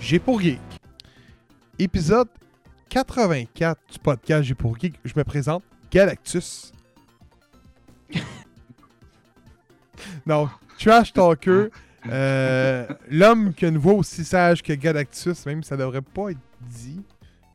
J'ai pour Geek. Épisode 84 du podcast J'ai pour Geek. Je me présente Galactus. non, Trash Talker. euh, L'homme qui a une voix aussi sage que Galactus, même ça devrait pas être.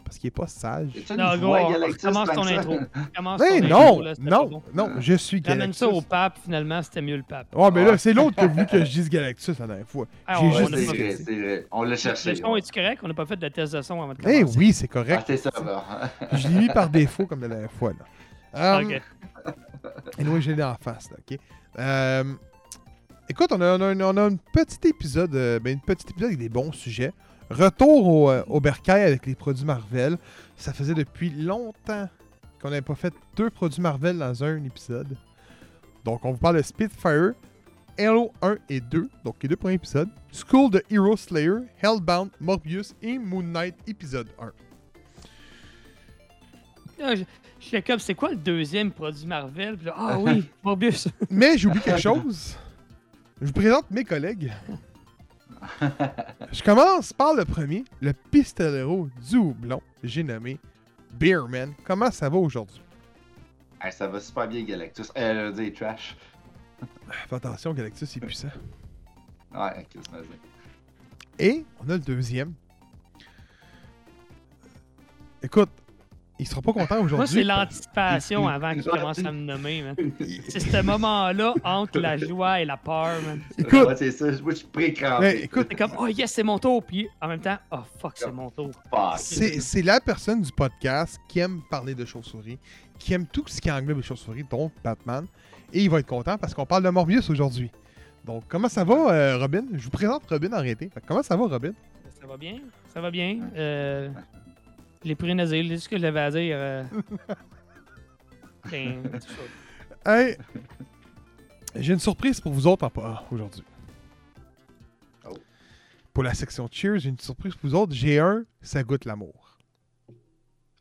Parce qu'il est pas sage. Non, gros, commence ton que intro. Commence ton non, intro, là, non, bon. non, je suis Ramène Galactus. ça au pape, finalement, c'était mieux le pape. Ouais, mais là, c'est l'autre qui a voulu que je dise Galactus la dernière fois. Ah, J'ai on- juste dit vrai, que- vrai. L'a cherché. Le son, est-tu correct? On n'a pas fait de test de son avant de Eh commencer. oui, c'est Ah, correct. c'est ça, là. Je l'ai mis par défaut comme la dernière fois. Là. Um, Ok. Et nous, j'ai l'ai en face. Là, ok? Euh, écoute, on a, on a un- on a un petit épisode, euh, ben, une petite épisode avec des bons sujets. Retour au, euh, au bercail avec les produits Marvel. Ça faisait depuis longtemps qu'on n'avait pas fait deux produits Marvel dans un épisode. Donc, on vous parle de Spitfire, Halo 1 et 2, donc les deux premiers épisodes. School de Hero Slayer, Hellbound, Morbius et Moon Knight épisode 1. Là, je- J'étais comme, c'est quoi le deuxième produit Marvel? Puis là, ah oui, Morbius. Mais j'ai oublié quelque chose. Je vous présente mes collègues. Je commence par le premier, le pistolero du houblon. J'ai nommé Beerman. Comment ça va aujourd'hui? Hey, ça va super bien, Galactus. Euh, je veux dire, trash. Fais attention, Galactus est puissant. Ouais, ok, vas-y. Et on a le deuxième. Écoute, il sera pas content Moi, c'est aujourd'hui. l'anticipation avant qu'il commence à me nommer, man. C'est ce moment-là entre la joie et la peur, man. Écoute, Ouais, c'est ça. Moi, je suis pré-crampé. écoute, C'est comme, oh yes, c'est mon tour. Puis en même temps, oh fuck, c'est mon tour. C'est c'est la personne du podcast qui aime parler de chauves-souris, qui aime tout ce qui englobe les chauves-souris, donc Batman. Et il va être content parce qu'on parle de Morbius aujourd'hui. Donc, comment ça va, euh, Robin? Je vous présente Robin en réalité. Comment ça va, Robin? Ça va bien? Ça va bien? Euh, je l'ai pris une asile, c'est ce que j'avais à dire. euh. Ben. Hey! J'ai une surprise pour vous autres en pas aujourd'hui. Oh. Pour la section Cheers, j'ai une surprise pour vous autres. J'ai un, ça goûte l'amour.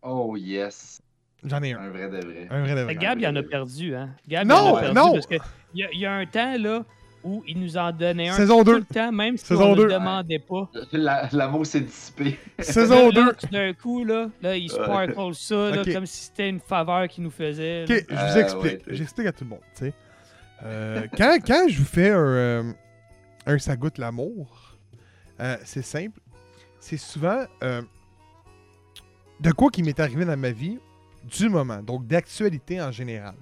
Oh, yes. J'en ai un. Un vrai de vrai. Un vrai de vrai. Gab, il en a perdu, hein? Gab, Non, il en a perdu non. parce que il y, y a un temps, là, où il nous en donnait un Saison tout 2. le temps, même si Saison on ne le demandait pas. La- L'amour s'est dissipé. Saison Là, 2. là, tout d'un coup, là, là il sparkle ça, là, comme si c'était une faveur qu'il nous faisait. Ok, je vous Euh, explique. ouais. J'explique à tout le monde. tu sais. Euh, quand, quand je vous fais un, euh, un ça goûte l'amour, euh, c'est simple. C'est souvent euh, de quoi qui m'est arrivé dans ma vie du moment, donc d'actualité en général.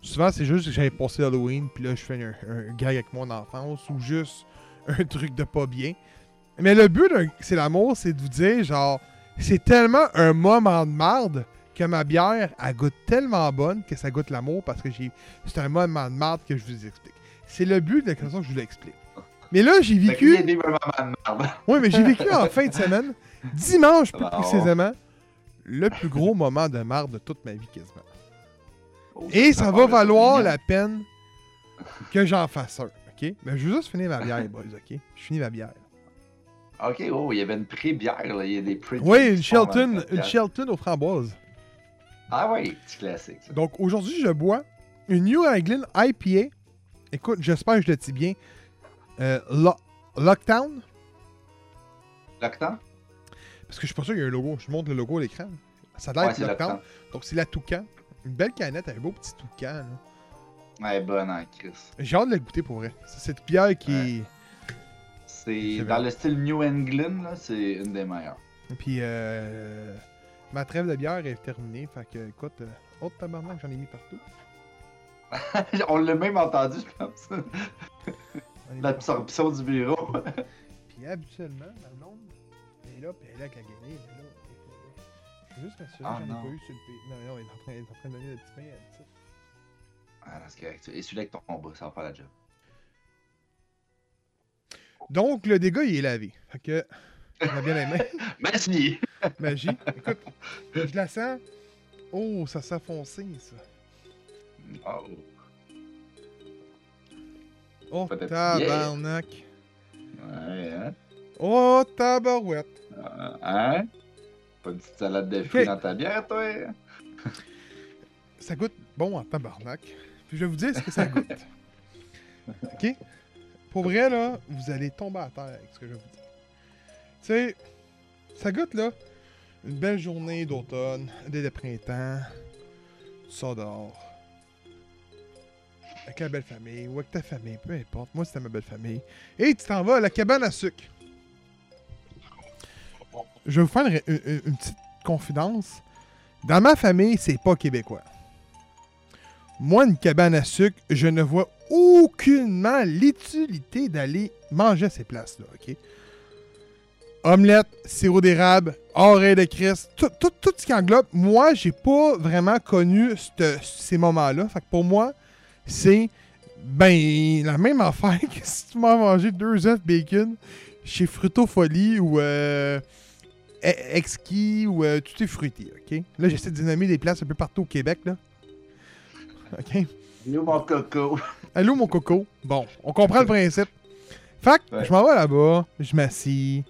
Souvent, c'est juste que j'avais passé Halloween, puis là, je fais un, un gag avec mon enfance, ou juste un truc de pas bien. Mais le but d'un C'est l'amour, c'est de vous dire, genre, c'est tellement un moment de marde que ma bière, elle goûte tellement bonne que ça goûte l'amour parce que j'ai c'est un moment de marde que je vous explique. C'est le but de la façon que je vous l'explique. Mais là, j'ai y vécu. a des moments de merde. Oui, mais j'ai vécu en fin de semaine, dimanche plus Ah. précisément, le plus gros moment de marde de toute ma vie quasiment. Et ça va valoir la peine que j'en fasse un, ok? Mais je veux juste finir ma bière, boys, ok? Je finis ma bière. Ok, oh, il y avait une pré-bière, là. Il y a des pré Oui, une Shelton, une Shelton aux framboises. Ah ouais, petit classique, ça. Donc aujourd'hui, je bois une New England IPA. Écoute, j'espère que je le dis bien. Euh, Lo- Lockdown? Lockdown? Parce que je suis pas sûr qu'il y a un logo. Je montre le logo à l'écran. Ça a l'air Ouais, Lockdown. Lockdown. Donc c'est la Toucan. Une belle canette, un beau petit Toucan. là. Ouais, bonne en Chris. J'ai hâte de la goûter pour vrai. C'est cette bière qui est. C'est dans le style New England, là, c'est une des meilleures. Puis euh, ma trêve de bière est terminée. Fait que, écoute, euh, autre tabarnak, j'en ai mis partout. On l'a même entendu, je pense. L'absorption du bureau. Puis habituellement, ma blonde, est là, puis elle est là avec la guenille, elle est là. Juste m'assurer Ah, que j'en ai non. pas eu sur le pays. Non, non, elle est en train, elle est en train de donner le petit pain à petite. Ah, c'est correct. Et celui-là avec ton ça va faire la job. Donc, le dégât, il est lavé. Fait que, on a bien les mains. Merci! Magie. Écoute, je la sens. Oh, ça s'est foncé, ça. Oh. Oh, tabarnak. Ouais, hein? Oh, tabarouette. Euh, Hein? Pas une petite salade de fruits dans ta bière, toi? Ça goûte bon en tabarnak. Puis je vais vous dire ce que ça goûte. OK? Pour vrai, là, vous allez tomber à terre avec ce que je vais vous dire. Tu sais, ça goûte, là, une belle journée d'automne, dès le printemps, tu sors dehors. Avec la belle famille, ou avec ta famille, peu importe. Moi, c'était ma belle famille. Et tu t'en vas à la cabane à sucre. Je vais vous faire une, petite confidence. Dans ma famille, c'est pas québécois. Moi, une cabane à sucre, je ne vois aucunement l'utilité d'aller manger à ces places-là, OK? Omelette, sirop d'érable, oreille de Christ, tout, ce qui englobe. Moi, j'ai pas vraiment connu ces moments-là. Fait que pour moi, c'est ben la même affaire que si tu m'as mangé deux œufs bacon chez Fruto Folie ou euh, Exquis ou euh, tout est fruité, OK? Là, j'essaie de nommer des places un peu partout au Québec, là. OK? Nous, mon coco. Allô, mon coco. Bon, on comprend le principe. Ouais. je m'en vais là-bas, je m'assis.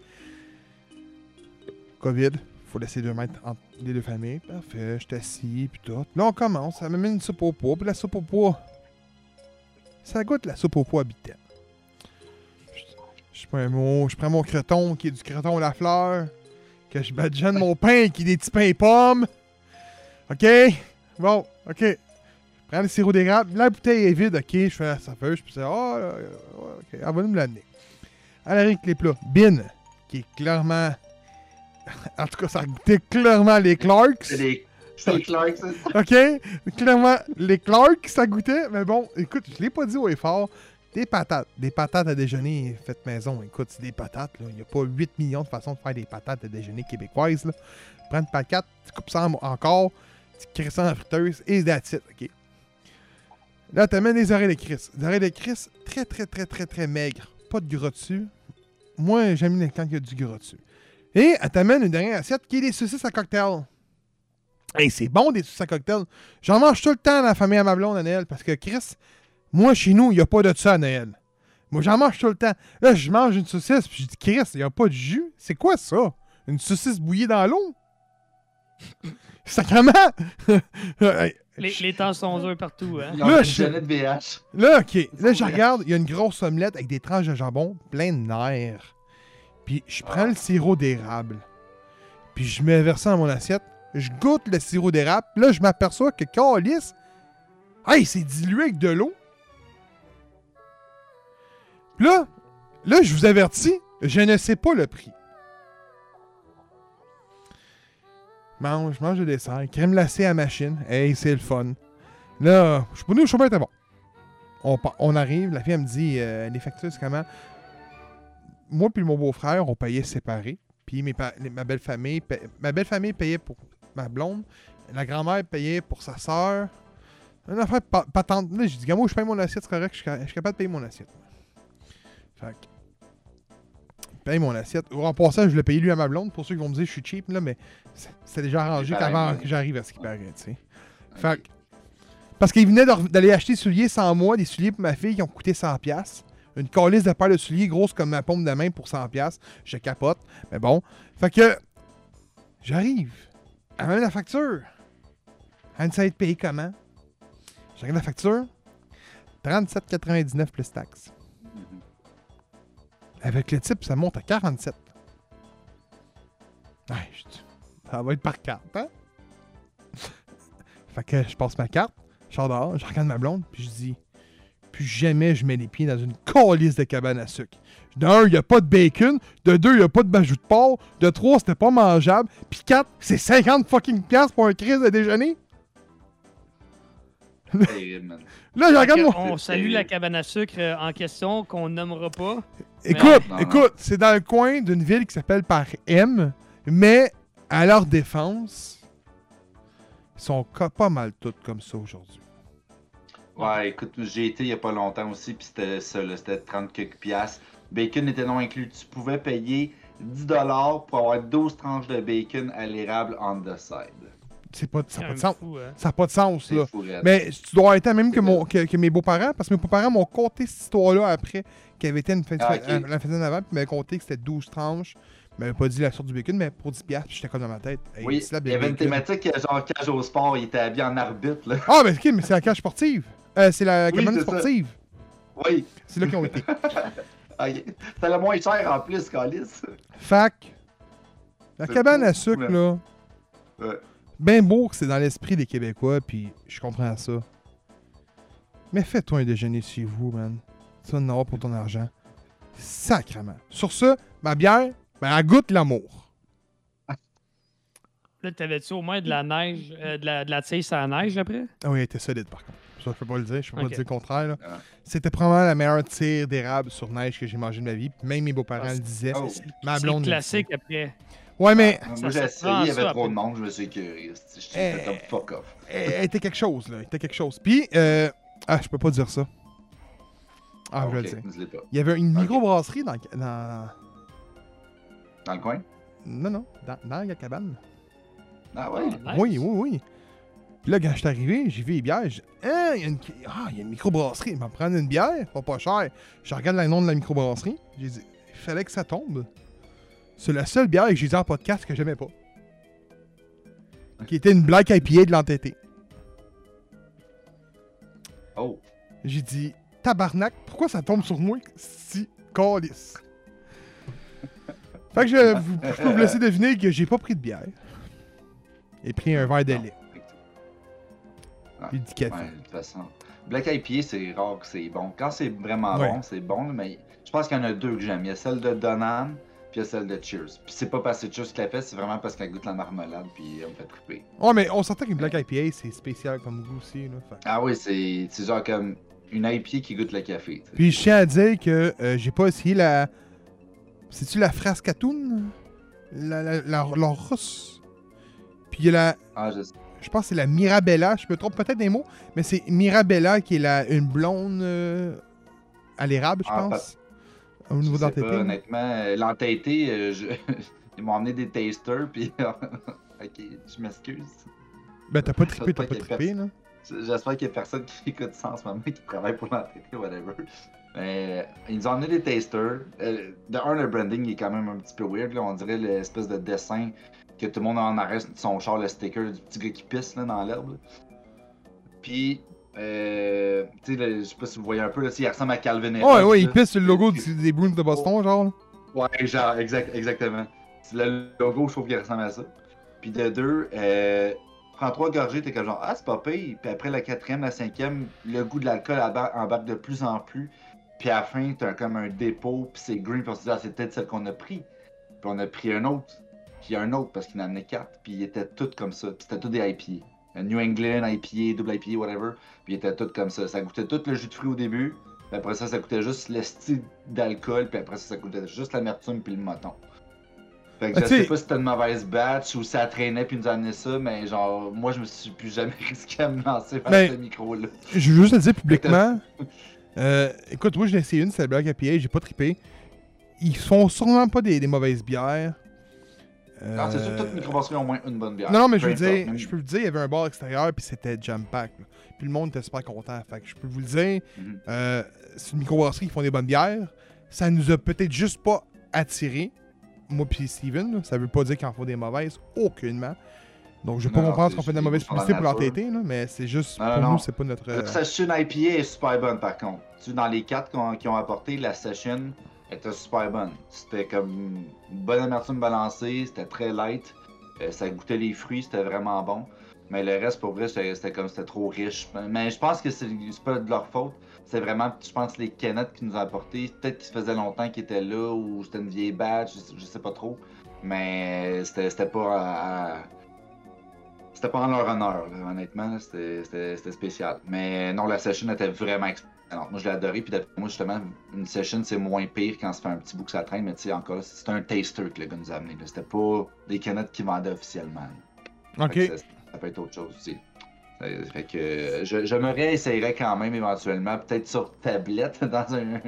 COVID, faut laisser deux mètres entre les deux familles. Parfait, je suis assis, puis tout. Là, on commence, ça met une soupe au pois, puis la soupe au pois, ça goûte la soupe au pois habituelle. Je- prends un mot, je prends mon creton qui est du creton à la fleur, que je badigeonne mon pain qui est des petits pains pommes. OK? Bon, OK. Je prends le sirop d'érable. La bouteille est vide, ok? Je fais la. Je peux dire, oh, ok, elle va nous me l'amener. Arrive avec les plats. Bin, qui est clairement. En tout cas, ça goûtait clairement les Clarks. C'est. C'est des Clarks. Ok? Clairement, les Clarks, ça goûtait. Mais bon, écoute, je l'ai pas dit au effort. Des patates. Des patates à déjeuner faites maison. Écoute, c'est des patates. Il n'y a pas 8 millions de façons de faire des patates à déjeuner québécoises. Là. Prends une patate, tu coupes ça en- encore, tu crées ça en friteuse et that's it, ok? Là, tu amènes des oreilles de Chris. Des oreilles de Chris très, très, très, très, très maigres. Pas de gras dessus. Moi, j'aime les quand il y a du gras dessus. Et elle t'amène une dernière assiette qui est des saucisses à cocktail. Hey, c'est bon des saucisses à cocktail. J'en mange tout le temps dans la famille à ma blonde à parce que Chris, moi chez nous, il n'y a pas de ça à Noël. Moi, j'en mange tout le temps. Là, je mange une saucisse, puis je dis Chris, il n'y a pas de jus? C'est quoi ça? Une saucisse bouillie dans l'eau? Sacrement! Les, les temps sont durs partout, hein. Là, je-. Là, ok. Là, je regarde, il y a une grosse omelette avec des tranches de jambon, plein de nerfs. Puis je prends le sirop d'érable. Puis je mets vers ça dans mon assiette. Je goûte le sirop d'érable. Puis Là, je m'aperçois que calice, hey, c'est dilué avec de l'eau. Là, là, je vous avertis, je ne sais pas le prix. Mange, mange le dessert. Crème glacée à machine. Hey, c'est le fun. Là, je suis pas suis pas été bon. On, arrive, la fille, me dit euh, les factures, c'est comment? Moi puis mon beau-frère, on payait séparés. Puis mes ma belle famille, pa- ma belle famille payait pour ma blonde. La grand-mère payait pour sa sœur. Une affaire pa- patente. Là, j'ai dit, moi, je paye mon assiette, c'est correct, je suis capable de payer mon assiette. Fait que. Paye mon assiette. En passant, je l'ai payé lui à ma blonde, pour ceux qui vont me dire que je suis cheap, là, mais c'est- c'était déjà arrangé qu'avant que j'arrive à ce qui paraît, tu sais. Fait que- parce qu'il venait d'aller acheter des souliers sans moi, des souliers pour ma fille qui ont coûté 100$. piastres. Une calice de paire de souliers grosse comme ma paume de main pour 100$. piastres. Je capote. Mais bon. Fait que. J'arrive. Elle m'amène la facture. Elle être payée comment? J'arrive la facture. 37,99 plus taxes. Avec le type, ça monte à 47. Ouais, je dis, ça va être par carte, hein? fait que je passe ma carte, je sors dehors, je regarde ma blonde, puis je dis, plus jamais je mets les pieds dans une calice de cabane à sucre. De un, il n'y a pas de bacon. De deux, il n'y a pas de bajou de porc. De trois, c'était pas mangeable. Puis quatre, c'est 50 fucking piastres pour un crise de déjeuner. Terrible, man. Là, je regarde mon... On salue la cabane à sucre euh, en question, qu'on nommera pas. Écoute, écoute, c'est dans le coin d'une ville qui s'appelle par M, mais à leur défense, ils sont pas mal toutes comme ça aujourd'hui. Ouais, écoute, j'ai été il y a pas longtemps aussi, puis c'était ça, là, c'était 30 quelques piastres. Bacon n'était non inclus. Tu pouvais payer 10$ pour avoir 12 tranches de bacon à l'érable on the side. C'est pas, ça n'a pas C'est de sens. fou, hein. Ça n'a pas de sens, là. fou. Mais tu dois être même que, mon, que, que mes beaux-parents, parce que mes beaux-parents m'ont conté cette histoire-là après, qui avait été une fête, Ah, ok. euh, la fête d'avant, puis ils m'avaient conté que c'était 12 tranches. Ils m'avaient pas dit la sorte du bacon, mais pour 10$, piastres, puis j'étais comme dans ma tête. Hey, Oui, c'est la il y avait une thématique euh, genre cage au sport, il était habillé en arbitre, là. Ah, mais ok, mais c'est la cage sportive. Euh, c'est la Oui, ça. sportive. Oui, C'est là qu'ils ont été. Ok. c'était le moins cher en plus, Calis. Fac, la cabane à sucre, là, Ouais. Ben beau que c'est dans l'esprit des Québécois, puis je comprends ça. Mais fais-toi un déjeuner chez vous, man. Tu vas en avoir pour ton argent. Sacrement. Sur ce, ma bière, ben, elle goûte l'amour. Là, t'avais-tu au moins de la neige, euh, de la, de la tisse à la neige après? Ah oui, elle était solide, par contre. Ça, je peux pas le dire, je peux Ok. pas dire le contraire. Ah. C'était probablement la meilleure tire d'érable sur neige que j'ai mangé de ma vie. Même mes beaux-parents Ah, le disaient. Oh. Ma C'est blonde. le classique après. Ouais, mais Moi, Ça j'ai essayé, il y avait trop de monde, je me suis curieux. Je suis Eh. comme fuck off. elle elle était quelque chose, là. Elle était quelque chose. Puis, euh... ah, je peux pas dire ça. Ah, je vais le Ok, dire. Il y avait une Ok. microbrasserie dans, dans. Dans le coin? Non, non, dans, dans la cabane. Ah ouais? Ah, nice. Oui, oui, oui. Puis là, quand je suis arrivé, j'ai vu les bières. j'ai- Hein, il y a une, ah, il y a une microbrasserie. Il va me prendre une bière, pas pas cher. Je regarde le nom de la microbrasserie. J'ai dit, il fallait que ça tombe. C'est la seule bière que j'ai dit en podcast que j'aimais pas. Qui était une Black IPA de l'entêté. Oh. J'ai dit, tabarnak, pourquoi ça tombe sur moi si calice? fait que je, vous- je peux vous laisser deviner que j'ai pas pris de bière. Et pris un verre de lait. Ah, du café. Ouais, de toute façon. Black IPA, c'est rare que c'est bon. Quand c'est vraiment Ouais. bon, c'est bon, mais je pense qu'il y en a deux que j'aime. Il y a celle de Donan, celle de Cheers. Puis c'est pas parce que Cheers l'a fait, c'est vraiment parce qu'elle goûte la marmelade, puis elle me fait triper. Ouais, mais on s'entend qu'une Black IPA, c'est spécial comme goût aussi. Là, Fait- Ah oui, c'est genre comme une IPA qui goûte le café. tu sais. Puis je tiens à dire que euh, j'ai pas essayé la. C'est-tu la Frascatoon La, la, la, la russe. Puis il y a la. Ah, je sais. Je pense que c'est la Mirabella. Je me trompe peut-être des mots, mais c'est Mirabella qui est la, une blonde euh, à l'érable, je Ah, pense. Au niveau d'entêté. pas, honnêtement, euh, l'entêté, euh, je... ils m'ont amené des tasters, puis. ok, je m'excuse. Ben, t'as pas trippé, t'as pas trippé, là. J'espère qu'il y a personne qui écoute ça en ce moment, qui travaille pour l'entêté, whatever. Mais euh, ils nous ont amené des tasters. De un, le branding est quand même un petit peu weird. Là. On dirait l'espèce de dessin que tout le monde a en arrêt de son char, le sticker du petit gars qui pisse là, dans l'herbe. Puis, euh, tu sais, je sais pas si vous voyez un peu, là, il ressemble à Calvin Harris. Ouais, ouais, il pisse sur le logo du- des Bruins de Boston, genre. là. Ouais, genre, exact, exactement. C'est Le logo, je trouve qu'il ressemble à ça. Puis de deux, euh, prends trois gorgées, t'es comme genre, ah, c'est pas pire. Puis après la quatrième, la cinquième, le goût de l'alcool embarque de plus en plus. Puis à la fin, t'as comme un dépôt, puis c'est green, puis on se dit, ah, c'est peut-être celle qu'on a pris. Puis on a pris un autre, puis un autre, parce qu'il en amenait quatre, puis ils étaient toutes comme ça. Puis c'était tous des IPA. Un New England, IPA, double IPA, whatever. Puis ils étaient toutes comme ça. Ça goûtait tout le jus de fruits au début. Puis après ça, ça coûtait juste le style d'alcool, puis après ça, ça coûtait juste l'amertume puis le moton. Fait que Ah, je sais- pas si c'était une mauvaise batch ou ça traînait puis nous a amené ça, mais genre, moi je me suis plus jamais risqué à me lancer vers ce micro-là. Je veux juste le dire publiquement. Euh, écoute, moi, j'ai essayé une, c'est la Black IPA, j'ai pas trippé. Ils font sûrement pas des, des mauvaises bières. Non, c'est sûr que Euh, toute microbrasserie a au moins une bonne bière. Non, non, mais je veux dire, même- je peux vous dire, il y avait un bar extérieur, puis c'était jam-pack. là. Puis le monde était super content. Fait que je peux vous le dire, Mhm. euh, c'est une microbrasserie qui font des bonnes bières. Ça nous a peut-être juste pas attirés, moi puis Steven. là. Ça veut pas dire qu'il en faut des mauvaises, aucunement. Donc je vais pas comprendre qu'on fait de la mauvaise publicité pour là, mais c'est juste, Non, pour non, nous, c'est pas notre... La session IPA est super bonne par contre. Tu, dans les quatre qui ont apporté, la session, Était super bonne. C'était comme une bonne amertume balancée, c'était très light. Euh, ça goûtait les fruits, c'était vraiment bon. Mais le reste, pour vrai, c'était comme c'était trop riche. Mais je pense que c'est pas de leur faute. C'est vraiment, je pense, les canettes qu'ils nous ont apportées. Peut-être ça faisait longtemps qu'ils étaient là ou c'était une vieille batch, je, sais- pas trop. Mais c'était c'était pas C'était pas en leur honneur, honnêtement. C'était spécial. Mais non, la session était vraiment excellente. Moi, je l'ai adoré. Puis d'après moi, justement, une session, c'est moins pire quand ça fait un petit bout que ça traîne. Mais tu sais, encore, c'était un taster que le gars nous a amené. là. C'était pas des canettes qu'ils vendaient officiellement. là. Ok. Ça, ça peut être autre chose aussi. Euh, Fait que euh, je, je me réessayerais quand même éventuellement, peut-être sur tablette dans un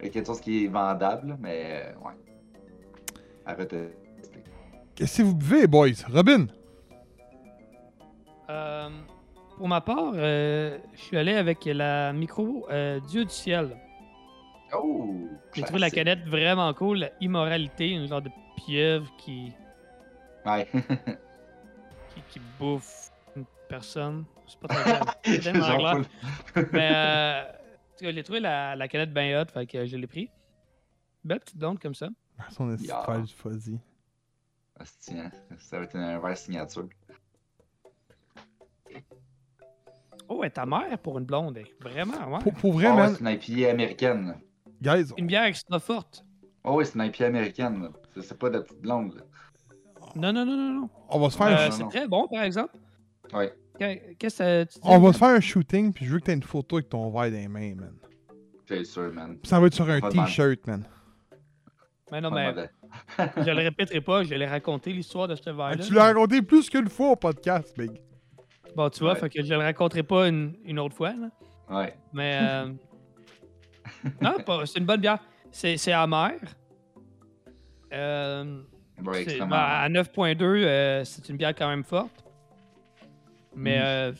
quelque chose qui est vendable, mais euh, ouais. Arrêtez. Qu'est-ce que vous buvez, boys? Robin? Euh, pour ma part, euh, je suis allé avec la micro euh, Dieu du ciel. Oh! J'ai trouvé la canette vraiment cool. la Immoralité, une genre de pieuvre qui, Ouais. qui, qui bouffe une personne. C'est pas très clair. C'est tellement clair. Mais euh, j'ai trouvé la, la canette bien hot, fait que je l'ai pris. Belle petite blonde comme ça. Son faire du fuzzy. Hein, Ça va être un verre signature. Oh, elle est ta mère pour une blonde. elle. Vraiment, ouais. Pour, pour vrai, Ah ouais, c'est une IPA américaine. guys, Une bière extra forte. Oh oui, c'est une IPA américaine. là. C'est- C'est pas de la petite blonde. là. Non, non, non, non, non. on va se faire, Euh, un- non, c'est non. très bon, par exemple. Ouais. Qu'est- Qu'est-ce que tu dis? on va se faire un shooting, puis je veux que t'aies une photo avec ton verre dans les mains, man. C'est sûr, man. Puis ça va être sur un Pas de mal. t-shirt, man. Mais non, mais je le répéterai pas, je l'ai raconté l'histoire de ce verre-là. Tu l'as raconté plus qu'une fois au podcast, Big. Bon, tu vois, Ouais. fait que je le raconterai pas une, une autre fois. Là. Ouais. Mais. euh, non, pas- c'est une bonne bière. C'est c'est amer. Euh, Ouais, ben, à 9.2, euh, c'est une bière quand même forte. Mais Mm. euh,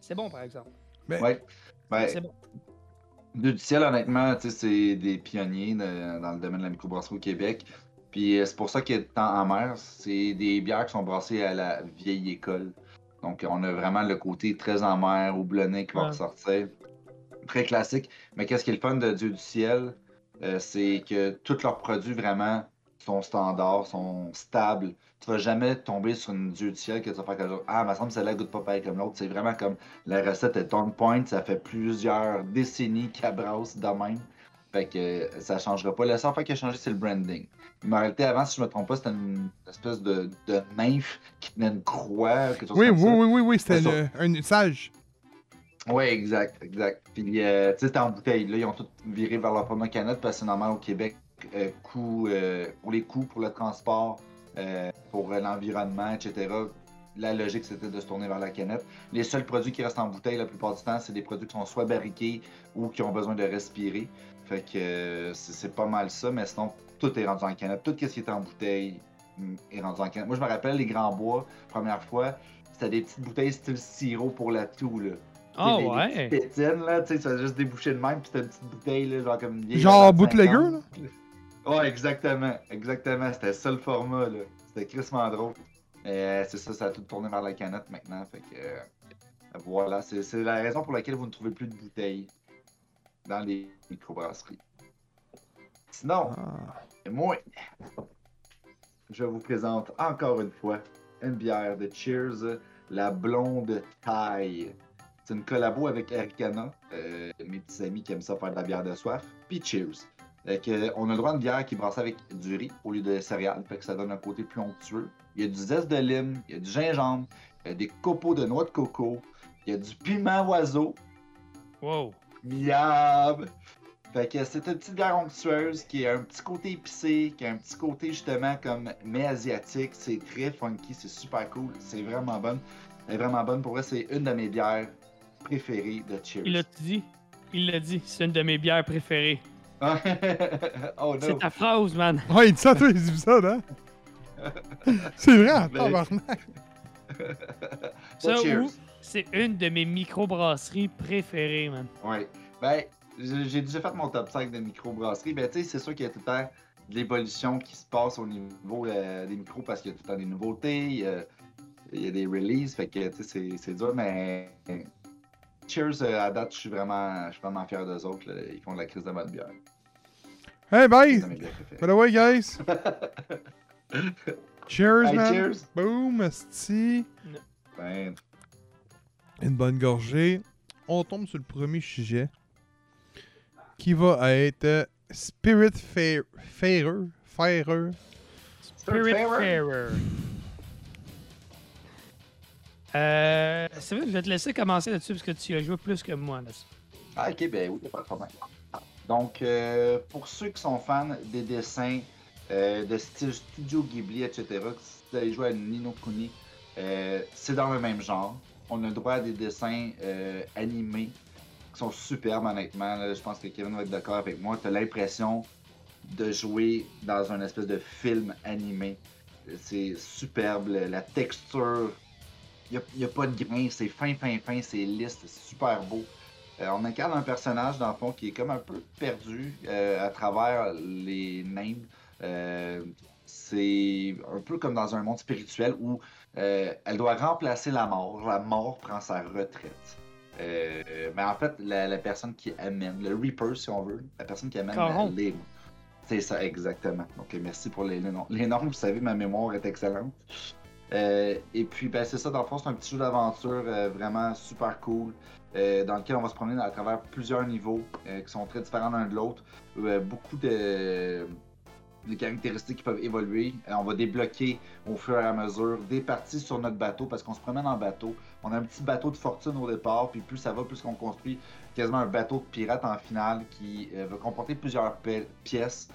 c'est bon, par exemple. Ouais. Ben, C'est bon. Du ciel, honnêtement, tu sais, c'est des pionniers de- dans le domaine de la microbrasserie au Québec. Puis euh, c'est pour ça qu'il est tant amer. C'est des bières qui sont brassées à la vieille école. Donc on a vraiment le côté très amer, houblonné qui va ressortir. Très classique. Mais qu'est-ce qui est le fun de Dieu du ciel, euh, c'est que tous leurs produits vraiment sont standards, sont stables. Tu vas jamais tomber sur une Dieu du ciel que tu vas faire comme genre, Ah, me semble que celle-là goûte pas pareil comme l'autre. C'est vraiment comme la recette est on point. Ça fait plusieurs décennies qu'elle brasse de même. Fait que euh, ça changera pas. Le seul fait qui a changé, c'est le branding. Mais en réalité, avant, si je me trompe pas, c'était une espèce de, de nymphe qui tenait une croix, quelque chose Oui, comme oui, ça. oui, oui, oui, c'était un sage. Oui, exact, exact. Puis, euh, tu sais, c'était en bouteille. Là, ils ont tout viré vers leur première canette parce que c'est normal au Québec, euh, coût, euh, pour les coûts, pour le transport, pour l'environnement, etc. La logique, c'était de se tourner vers la canette. Les seuls produits qui restent en bouteille la plupart du temps, c'est des produits qui sont soit barriqués ou qui ont besoin de respirer. Fait que euh, c'est pas mal ça, mais sinon, tout est rendu en canette. Tout ce qui est en bouteille mm, est rendu en canette. Moi, je me rappelle les grands bois, première fois, c'était des petites bouteilles style sirop pour la toux, là. Ah Des- des ouais. petites pétines, là, tu sais, ça juste déboucher de même, puis c'était une petite bouteille, là, genre comme une vieille. Genre à 25 bootlegger, là? Ouais, exactement, exactement, c'était ça le format, là. C'était crissement drôle. Euh, c'est ça, ça a tout tourné vers la canette maintenant, fait que. euh, voilà, c'est c'est la raison pour laquelle vous ne trouvez plus de bouteilles dans les microbrasseries. Sinon, Ah. moi, je vous présente encore une fois une bière de Cheers, la blonde taille. C'est une collabo avec Aricana, euh, mes petits amis qui aiment ça faire de la bière de soif, puis Cheers. Fait que, on a le droit à une bière qui est brassée avec du riz au lieu de céréales, fait que ça donne un côté plus onctueux. Il y a du zeste de lime, il y a du gingembre, il y a des copeaux de noix de coco, il y a du piment oiseau, Wow. Miam! Fait que c'est une petite bière onctueuse qui a un petit côté épicé, qui a un petit côté justement comme mais asiatique. C'est très funky, c'est super cool, c'est vraiment bonne. Elle est vraiment bonne. Pour vrai, c'est une de mes bières préférées de Cheers. Il l'a dit. Il l'a dit. C'est une de mes bières préférées. oh C'est ta phrase, man. Ouais, il dit ça à tous les épisodes, hein? C'est vrai, en Mais- tabarnak. Ça, Pas Cheers. C'est une de mes microbrasseries préférées, man. Ouais. Ben, j'ai déjà fait mon top 5 de microbrasserie. Ben, tu sais, c'est sûr qu'il y a tout le temps de l'évolution qui se passe au niveau euh, des micros parce qu'il y a tout le temps des nouveautés, il y a, il y a des releases, fait que, tu sais, c'est- dur, mais Cheers, euh, à date, je suis vraiment, je suis vraiment fier d'eux autres. là. Ils font de la crise de bonne bière. Hey, bye! By the way, guys. Cheers, Hey, man. cheers! Boom, asti. Ben, Une bonne gorgée. On tombe sur le premier sujet. Qui va être euh, Spirit Fair- Fairer. Fairer. Spirit Farer. Euh, c'est vrai, je vais te laisser commencer là-dessus parce que tu as joué plus que moi là-dessus. Ah, ok, ben oui, pas de problème. Donc, euh, pour ceux qui sont fans des dessins euh, de style Studio Ghibli, etc., si vous allez jouer à Nino Kuni, euh, c'est dans le même genre. On a le droit à des dessins euh, animés qui sont superbes, honnêtement. je pense que Kevin va être d'accord avec moi. Tu as l'impression de jouer dans un espèce de film animé. C'est superbe, la texture. Il n'y a, pas de grain, c'est fin, fin, fin, c'est lisse, c'est super beau. Euh, on incarne un personnage, dans le fond, qui est comme un peu perdu euh, à travers les names. C'est un peu comme dans un monde spirituel où euh, elle doit remplacer la mort. La mort prend sa retraite. Euh, mais en fait, la, la personne qui amène, le Reaper, si on veut, la personne qui amène Caron. les. C'est ça, exactement. Donc, euh, merci pour les, les noms. Les noms, vous savez, ma mémoire est excellente. Euh, et puis, ben, c'est ça, dans le fond, c'est un petit jeu d'aventure vraiment super cool, euh, dans lequel on va se promener à travers plusieurs niveaux euh, qui sont très différents l'un de l'autre. Euh, beaucoup de, de caractéristiques qui peuvent évoluer. Euh, on va débloquer au fur et à mesure des parties sur notre bateau parce qu'on se promène en bateau. On a un petit bateau de fortune au départ, puis plus ça va, plus on construit quasiment un bateau de pirate en finale qui euh, va comporter plusieurs pi- pièces.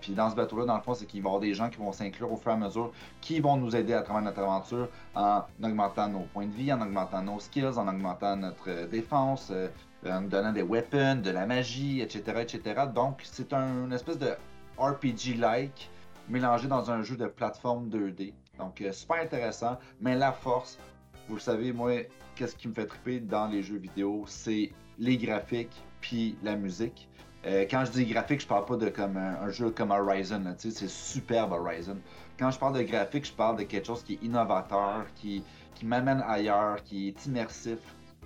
Puis dans ce bateau-là, dans le fond, c'est qu'il va y avoir des gens qui vont s'inclure au fur et à mesure, qui vont nous aider à travers notre aventure en augmentant nos points de vie, en augmentant nos skills, en augmentant notre euh, défense, en nous donnant des weapons, de la magie, etc. etc. Donc, c'est un, une espèce de RPG-like mélangé dans un jeu de plateforme 2D. Donc, euh, super intéressant, mais la force, vous le savez, moi, qu'est-ce qui me fait triper dans les jeux vidéo, c'est les graphiques puis la musique. Euh, quand je dis graphique, je parle pas de un, jeu comme Horizon, c'est superbe Horizon. Quand je parle de graphique, je parle de quelque chose qui est innovateur, qui, qui m'amène ailleurs, qui est immersif.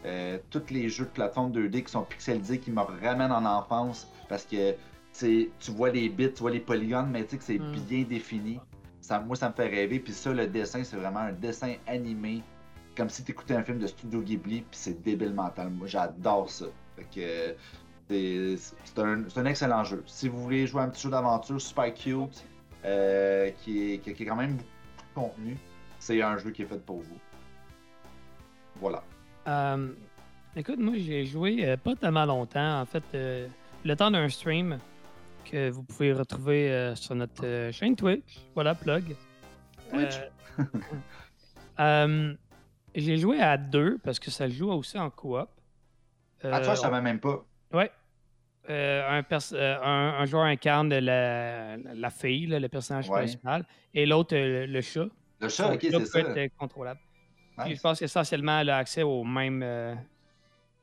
Euh, tous les jeux de plateforme 2D qui sont pixelisés, qui me ramènent en enfance parce que tu vois les bits, tu vois les polygones, mais tu sais que c'est Mm. bien défini. Ça, moi, ça me fait rêver. Puis ça, le dessin, c'est vraiment un dessin animé, comme si tu écoutais un film de Studio Ghibli, puis c'est débile mental. Moi, j'adore ça. Fait que c'est un, un excellent jeu. Si vous voulez jouer un petit jeu d'aventure super cute, euh, qui, est, qui, qui est quand même beaucoup de contenu, c'est un jeu qui est fait pour vous. Voilà. Euh, écoute, moi j'ai joué euh, pas tellement longtemps. En fait, euh, le temps d'un stream que vous pouvez retrouver euh, sur notre euh, chaîne Twitch. Voilà, plug. Twitch. Euh, euh, j'ai joué à deux parce que ça joue aussi en coop. ah, tu Euh, vois, je savais même pas. Ouais. Euh, un, pers- euh, un, un joueur incarne la, la fille, là, le personnage Ouais. principal, et l'autre, euh, le chat. Le chat, ok, c'est peut ça. être euh, contrôlable. Puis Nice. je pense qu'essentiellement, elle a accès aux mêmes. euh,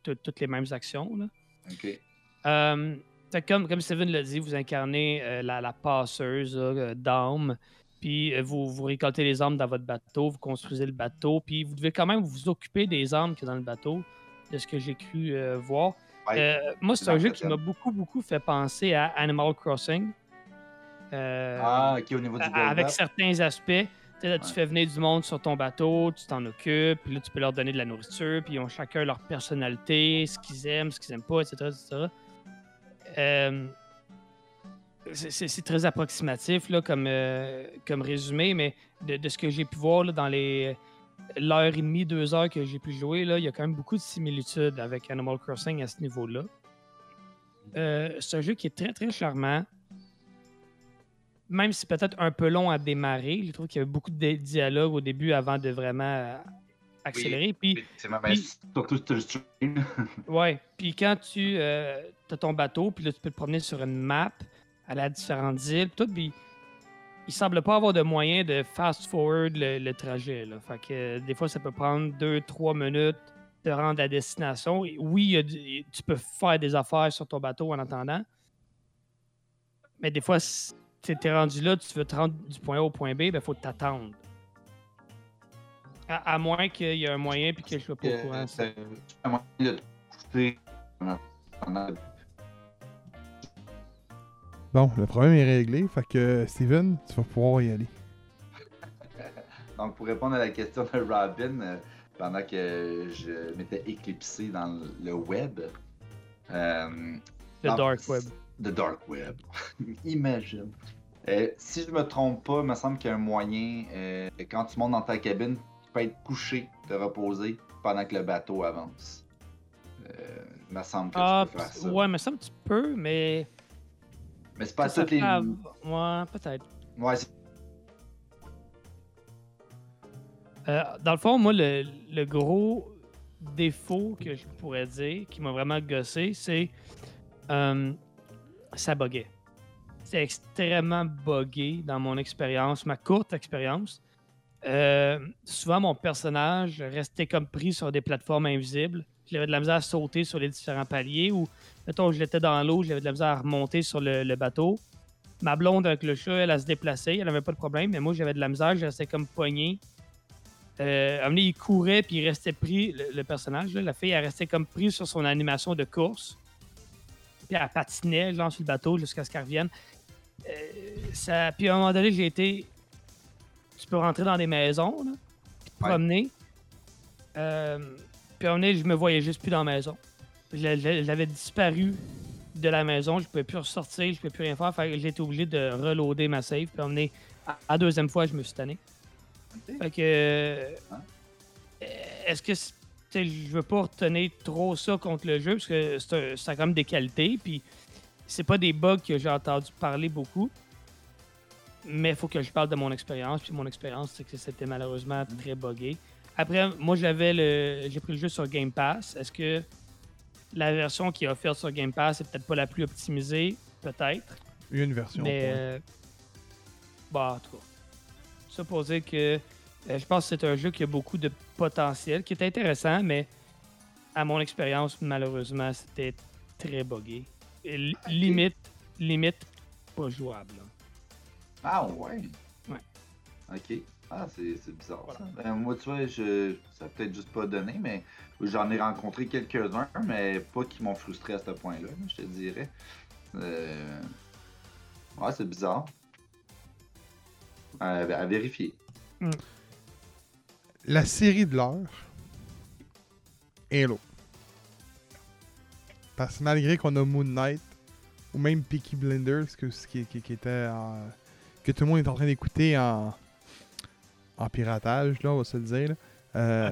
tout- toutes les mêmes actions. Là. Ok. Comme, comme Steven l'a dit, vous incarnez euh, la, la passeuse euh, d'âmes. Puis euh, vous, vous récoltez les armes dans votre bateau, vous construisez le bateau. Puis vous devez quand même vous occuper des armes qu'il y a dans le bateau, de ce que j'ai cru euh, voir. Ouais. Moi, c'est un jeu qui m'a beaucoup, beaucoup fait penser à Animal Crossing. Ah, ok, au niveau du avec certains aspects. Tu sais, là, tu Ouais. fais venir du monde sur ton bateau, tu t'en occupes, puis là, tu peux leur donner de la nourriture, puis ils ont chacun leur personnalité, ce qu'ils aiment, ce qu'ils aiment pas, etc. etc. Euh, c'est- très approximatif là, comme, euh, comme résumé, mais de, ce que j'ai pu voir dans les l'heure et demie, deux heures que j'ai pu jouer, il y a quand même beaucoup de similitudes avec Animal Crossing à ce niveau-là. Euh, c'est un jeu qui est très très charmant. Même si peut-être un peu long à démarrer, je trouve qu'il y avait beaucoup de di- dialogues au début avant de vraiment euh, accélérer. Puis C'est Puis- surtout sur le stream. Ouais, puis quand tu as ton bateau, puis là, tu peux te promener sur une map, aller à différentes îles, tout, puis il semble pas avoir de moyen de fast-forward le, le trajet. Là. Fait que euh, des fois, ça peut prendre 2-3 minutes de rendre à destination. Et oui, du- tu peux faire des affaires sur ton bateau en attendant, mais des fois, si tu es rendu là, tu veux te rendre du point A au point B, il faut t'attendre. À, à moins qu'il y ait un moyen puis que je sois pas au courant. C'est un moyen de te Bon, le problème est réglé. Fait que, Steven, tu vas pouvoir y aller. Donc, pour répondre à la question de Robin, euh, pendant que je m'étais éclipsé dans le web. euh, Le dans- Dark Web. The Dark Web. Imagine. Euh, si je me trompe pas, il me semble qu'il y a un moyen, euh, quand tu montes dans ta cabine, peux être couché, te reposer pendant que le bateau avance. Euh, il me semble que Ah, tu peux faire ça. ouais, mais ça un petit peu, mais. Mais c'est pas ça toutes les. av- Ouais, peut-être. Ouais, c'est- Euh, dans le fond, moi, le, le gros défaut que je pourrais dire, qui m'a vraiment gossé, c'est euh, ça buguait. C'est extrêmement buggé dans mon expérience, ma courte expérience. Euh, souvent, mon personnage restait comme pris sur des plateformes invisibles. J'avais de la misère à sauter sur les différents paliers ou, mettons, j'étais dans l'eau, j'avais de la misère à remonter sur le, bateau. Ma blonde avec le chat, elle, elle se déplaçait, elle n'avait pas de problème, mais moi, j'avais de la misère, je restais comme pogné. Euh, il courait puis il restait pris, le, personnage, la fille, elle restait comme prise sur son animation de course. Puis elle patinait, genre, sur le bateau jusqu'à ce qu'elle revienne. Euh. Puis à un moment donné, j'ai été. Tu peux rentrer dans des maisons, là, puis te Ouais. promener. Euh, Puis un je me voyais juste plus dans la maison. J'avais disparu de la maison, je pouvais plus ressortir, je pouvais plus rien faire. Fait été obligé de reloader ma save. Puis à un moment donné, à la deuxième fois, je me suis tanné. Fait que. euh, Hein? Est-ce que. sais, Je veux pas retenir trop ça contre le jeu parce que ça a quand même des qualités. Puis c'est pas des bugs que j'ai entendu parler beaucoup. Mais il faut que je parle de mon expérience. Puis mon expérience, c'est que c'était malheureusement très buggé. Après, moi, j'avais le. J'ai pris le jeu sur Game Pass. Est-ce que la version qui est offerte sur Game Pass est peut-être pas la plus optimisée? Peut-être. Il y a une version. Mais. euh, bah, en tout cas. Ça pour dire que euh, je pense que c'est un jeu qui a beaucoup de potentiel, qui est intéressant, mais à mon expérience, malheureusement, c'était très buggé. Et li- Limite, limite, pas jouable. là. Ah ouais? Ouais. Ok. Ah, c'est c'est bizarre Voilà. ça. Ben, moi, tu vois, je... ça a peut-être juste pas donné, mais j'en ai rencontré quelques-uns, mais pas qui m'ont frustré à ce point-là, je te dirais. Euh... Ouais, c'est bizarre. À, à vérifier. La série de l'heure. Halo. Parce que malgré qu'on a Moon Knight, ou même Peaky Blinders, que, ce qui, qui- qui était en- que tout le monde est en train d'écouter en, en piratage, là, on va se le dire. là. Euh,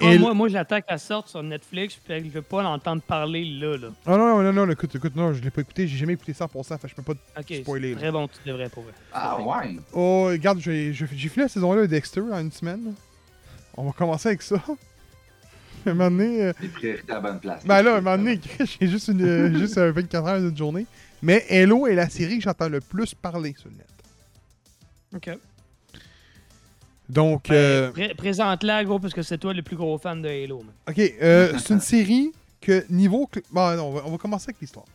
Moi, et- moi, moi, j'attends qu'elle sorte sur Netflix, puis je veux pas l'entendre parler là. là. Oh non, non, non, non, écoute, écoute, non, je l'ai pas écouté, j'ai jamais écouté ça pour ça, fait que je peux pas. Ok, Spoiler, c'est très bon, tu devrais pour vrai. Ah ouais? Oh, regarde, j'ai fini la saison 1 de Dexter en une semaine. là. On va commencer avec ça. un moment donné. euh, Les priorités à la bonne place. Ben là, un moment donné, j'ai juste, une, euh, juste euh, 24 heures d'une journée. Mais Halo est la série que j'entends le plus parler sur le net. Ok. Donc, Ben, euh, pré- Présente-la, gros, parce que c'est toi le plus gros fan de Halo. man. ok, euh, c'est une série que niveau. Bon, non, on va, on va commencer avec l'histoire.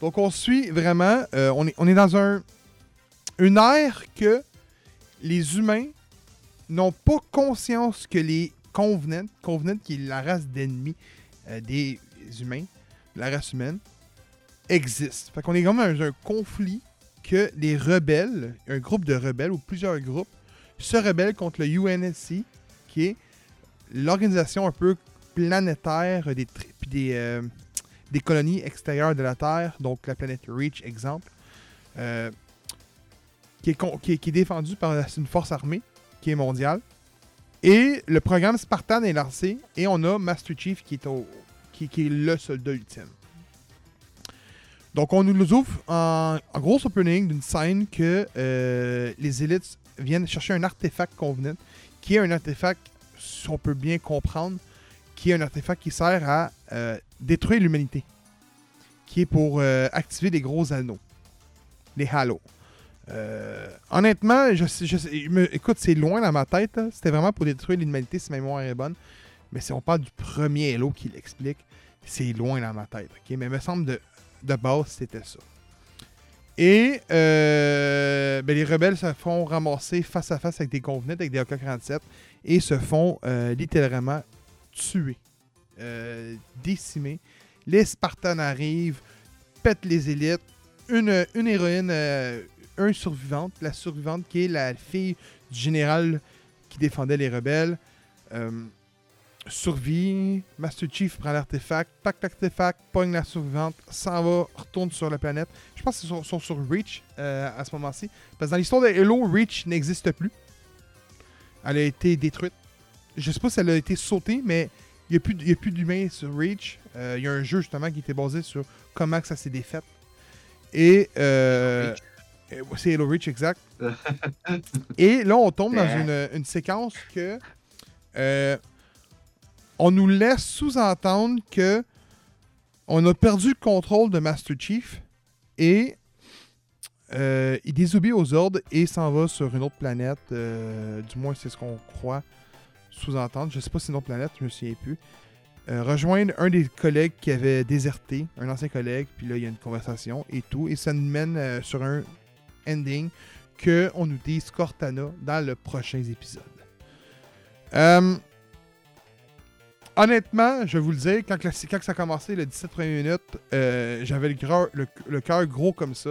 Donc, on suit vraiment. euh, on, est, on est dans un une ère que les humains n'ont pas conscience que les Covenants, Covenant qui est la race d'ennemis des humains, la race humaine, existent. Fait qu'on est comme dans un conflit que les rebelles, un groupe de rebelles ou plusieurs groupes, se rebellent contre le UNSC, qui est l'organisation un peu planétaire des, des, euh, des colonies extérieures de la Terre, donc la planète Reach, exemple, euh, qui, est qui qui est défendue par une force armée qui est mondiale. Et le programme Spartan est lancé et on a Master Chief qui est, au, qui est le soldat ultime. Donc on nous ouvre en, gros opening d'une scène que euh, les élites viennent chercher un artefact Covenant, qui est un artefact, si on peut bien comprendre, qui est un artefact qui sert à euh, détruire l'humanité, qui est pour euh, activer des gros anneaux, les halos. Honnêtement, je, écoute, c'est loin dans ma tête. C'était vraiment pour détruire l'humanité si ma mémoire est bonne. Mais si on parle du premier Halo qui l'explique, c'est loin dans ma tête. ok? Mais il me semble de, de base, c'était ça. Et euh, ben, les rebelles se font ramasser face à face avec des convenants, avec des AK-47, et se font euh, littéralement tuer, euh, décimer. Les Spartans arrivent, pètent les élites, une, une héroïne, euh, un survivante, la survivante qui est la fille du général qui défendait les rebelles. Survie, Master Chief prend l'artefact, pack l'artefact, pogne la survivante, s'en va, retourne sur la planète. Je pense qu'ils sont, sont sur Reach euh, à ce moment-ci. Parce que dans l'histoire de Halo, Reach n'existe plus. Elle a été détruite. Je sais pas si elle a été sautée, mais il n'y a plus, il y a plus d'humains sur Reach. Euh, Il y a un jeu justement qui était basé sur comment ça s'est défait. Et euh, euh, c'est Halo Reach, exact. Et là, on tombe dans une, une séquence que euh, on nous laisse sous-entendre que on a perdu le contrôle de Master Chief et euh, il désobéit aux ordres et s'en va sur une autre planète. euh, du moins, c'est ce qu'on croit sous-entendre. Je sais pas si c'est une autre planète, je me souviens plus. Euh, rejoindre un des collègues qui avait déserté, un ancien collègue, puis là, il y a une conversation et tout. Et ça nous mène euh, sur un ending que on nous dise Cortana dans le prochain épisode. Honnêtement, je vais vous le dire, quand, la- ça a commencé, les 17 premières minutes, euh, j'avais le, le, le cœur gros comme ça.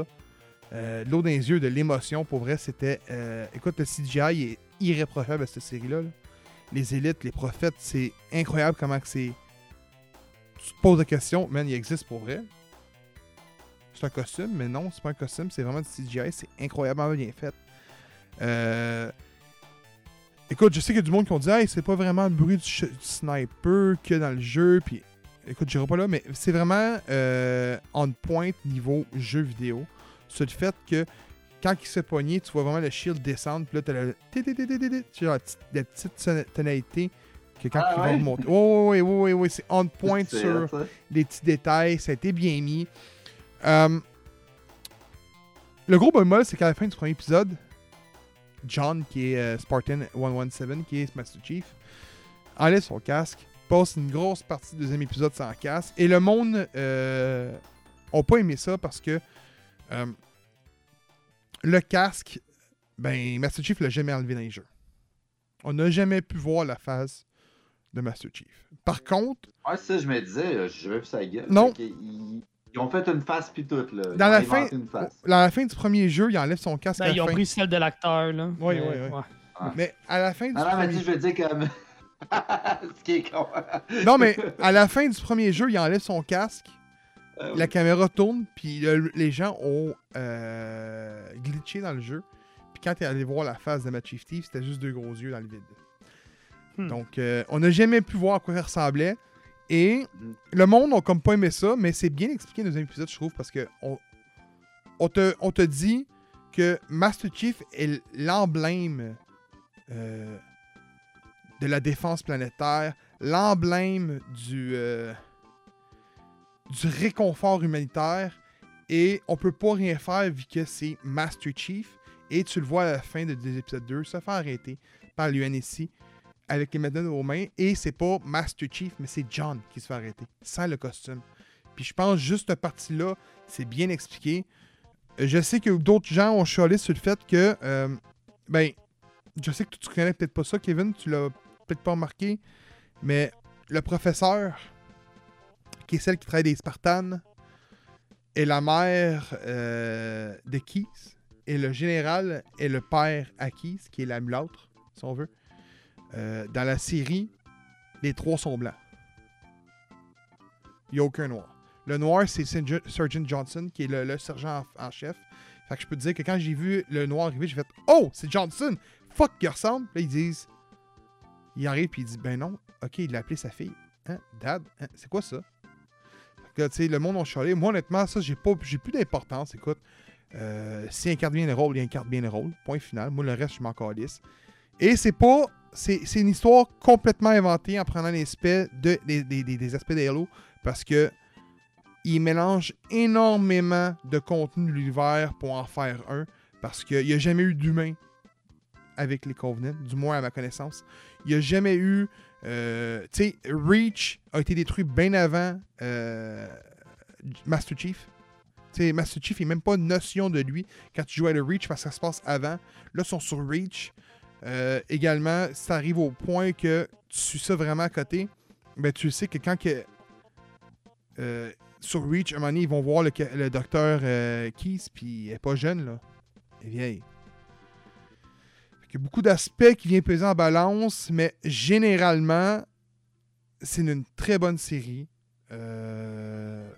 Euh, L'eau dans les yeux, de l'émotion, pour vrai, c'était... euh, écoute, le CGI est irréprochable à cette série-là. là. Les élites, les prophètes, c'est incroyable comment c'est... Tu te poses la question, man, il existe pour vrai. C'est un costume, mais non, c'est pas un costume, c'est vraiment du CGI, c'est incroyablement bien fait. Euh... Écoute, je sais qu'il y a du monde qui ont dit Hey, c'est pas vraiment le bruit du, ch- du sniper que dans le jeu. Puis, écoute, j'irai pas là, mais c'est vraiment euh, on point niveau jeu vidéo. C'est le fait que quand il se pogner, tu vois vraiment le shield descendre. Puis là, t'as la petite, la petite tonalité que quand Ah il va ouais? remonter. Oui, oui, oui, oui, oui, c'est on point sur ça. les petits détails, ça a été bien mis. Euh, le gros bémol, c'est qu'à la fin du premier épisode, John, qui est euh, Spartan 117, qui est Master Chief, enlève son casque, passe une grosse partie du deuxième épisode sans casque, et le monde euh, ont pas aimé ça parce que euh, le casque, ben, Master Chief l'a jamais enlevé dans les jeux. On n'a jamais pu voir la face de Master Chief. Par contre, Ouais, ça, je me disais, euh, jamais vu sa gueule. Non. Ils, ont fait une face pis tout, là. Dans la fin- Une face. à la fin du premier jeu, il enlève son casque Ben, à ils la ont fin. pris celle de l'acteur, là. Oui, oui, oui. ouais. Mais à la fin du Ah non, mais premier dis, je veux dire comme. Ce qui est con. Non, mais à la fin du premier jeu, il enlève son casque, Euh, la caméra tourne, puis le- les gens ont euh, glitché dans le jeu. Puis quand t'es allé voir la face de Matt Chief Thief, c'était juste deux gros yeux dans le vide. Hmm. Donc, euh, on n'a jamais pu voir à quoi il ressemblait. Et le monde n'a comme pas aimé ça, mais c'est bien expliqué dans un épisode, je trouve, parce que on, te, dit que Master Chief est l'emblème euh, de la défense planétaire, l'emblème du, euh, du réconfort humanitaire, et on peut pas rien faire vu que c'est Master Chief. Et tu le vois à la fin de, de l'épisode 2 se faire arrêter par l'UNSC avec les médailles aux mains. Et c'est pas Master Chief, mais c'est John qui se fait arrêter, sans le costume. Puis je pense juste cette partie-là, c'est bien expliqué. Je sais que d'autres gens ont chialé sur le fait que, euh, ben, je sais que tu connais peut-être pas ça, Kevin, tu l'as peut-être pas remarqué, mais le professeur, qui est celle qui travaille des Spartans, est la mère euh, de Keys, et le général est le père à Keys, qui est la mulâtre, si on veut. Euh, dans la série, les trois sont blancs. Il n'y a aucun noir. Le noir, c'est Sergeant Johnson, qui est le, sergent en, chef. Fait que je peux te dire que quand j'ai vu le noir arriver, j'ai fait Oh, c'est Johnson! Fuck, il ressemble! Là, ils disent. Il arrive, puis il dit Ben non, ok, il a appelé sa fille. Hein, Dad, hein, c'est quoi ça? Tu sais, le monde a chialé. Moi, honnêtement, ça, j'ai j'ai plus d'importance. Écoute, euh, s'il incarne bien le rôle, il incarne bien le rôle. Point final. Moi, le reste, je m'en calisse. Et c'est pas. C'est une histoire complètement inventée en prenant de, des- des- des aspects Halo parce que il mélange énormément de contenu de l'univers pour en faire un parce qu'il n'y a jamais eu d'humain avec les Covenants, du moins à ma connaissance. Il n'y a jamais eu. euh, tu sais, Reach a été détruit bien avant euh, Master Chief. Tu sais, Master Chief, il n'a même pas une notion de lui quand tu joues à le Reach parce que ça se passe avant. Là, ils sont sur Reach. Euh, également, ça arrive au point que tu suis ça vraiment à côté, ben, tu sais que quand que, euh, sur Reach, un ils vont voir le, le docteur euh, puis elle est pas jeune, là. Elle est vieille. Qu'il y a beaucoup d'aspects qui viennent peser en balance, mais généralement, c'est une très bonne série. Euh,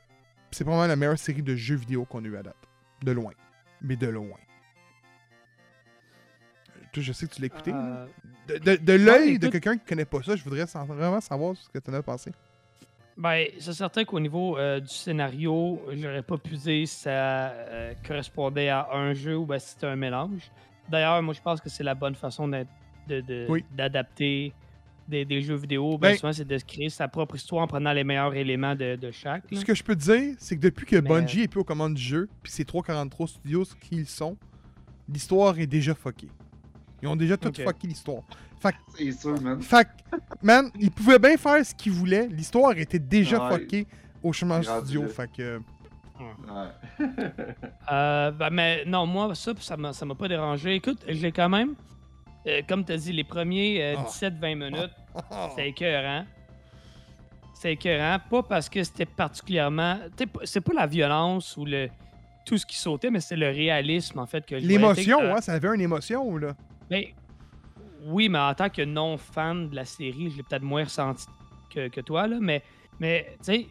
c'est probablement la meilleure série de jeux vidéo qu'on a eu à date. De loin. Mais de loin. Toi, je sais que tu l'as écouté. Euh, De, de- de l'œil écoute- de quelqu'un qui connaît pas ça, je voudrais vraiment savoir ce que tu en as pensé. Ben, c'est certain qu'au niveau euh, du scénario, j'aurais pas pu dire si ça euh, correspondait à un jeu ou ben, si c'était un mélange. D'ailleurs, moi, je pense que c'est la bonne façon d'être- de- Oui. d'adapter des, des jeux vidéo. Ben, Ben- souvent, c'est de se créer sa propre histoire en prenant les meilleurs éléments de, de chaque. là. Ce que je peux te dire, c'est que depuis que Mais- Bungie est plus aux commandes du jeu, puis c'est 343 Studios qui ils sont, l'histoire est déjà fuckée. Ils ont déjà tout fucké l'histoire. C'est sûr, man. fait que, man, ils pouvaient bien faire ce qu'ils voulaient. L'histoire était déjà Ouais. fuckée au chemin studio. Fait que. Ouais. Euh, ben, mais non, moi, ça, ça m'a ça m'a pas dérangé. Écoute, j'ai quand même, euh, comme tu as dit, les premiers euh, Ah. 17-20 minutes, c'est écœurant. C'est écœurant, pas parce que c'était particulièrement. t'sais, C'est pas la violence ou le tout ce qui sautait, mais c'est le réalisme, en fait, que. L'émotion, euh, hein, ça avait une émotion, là. Ben, oui, mais en tant que non-fan de la série, je l'ai peut-être moins ressenti que, que toi, là. Mais, mais tu sais,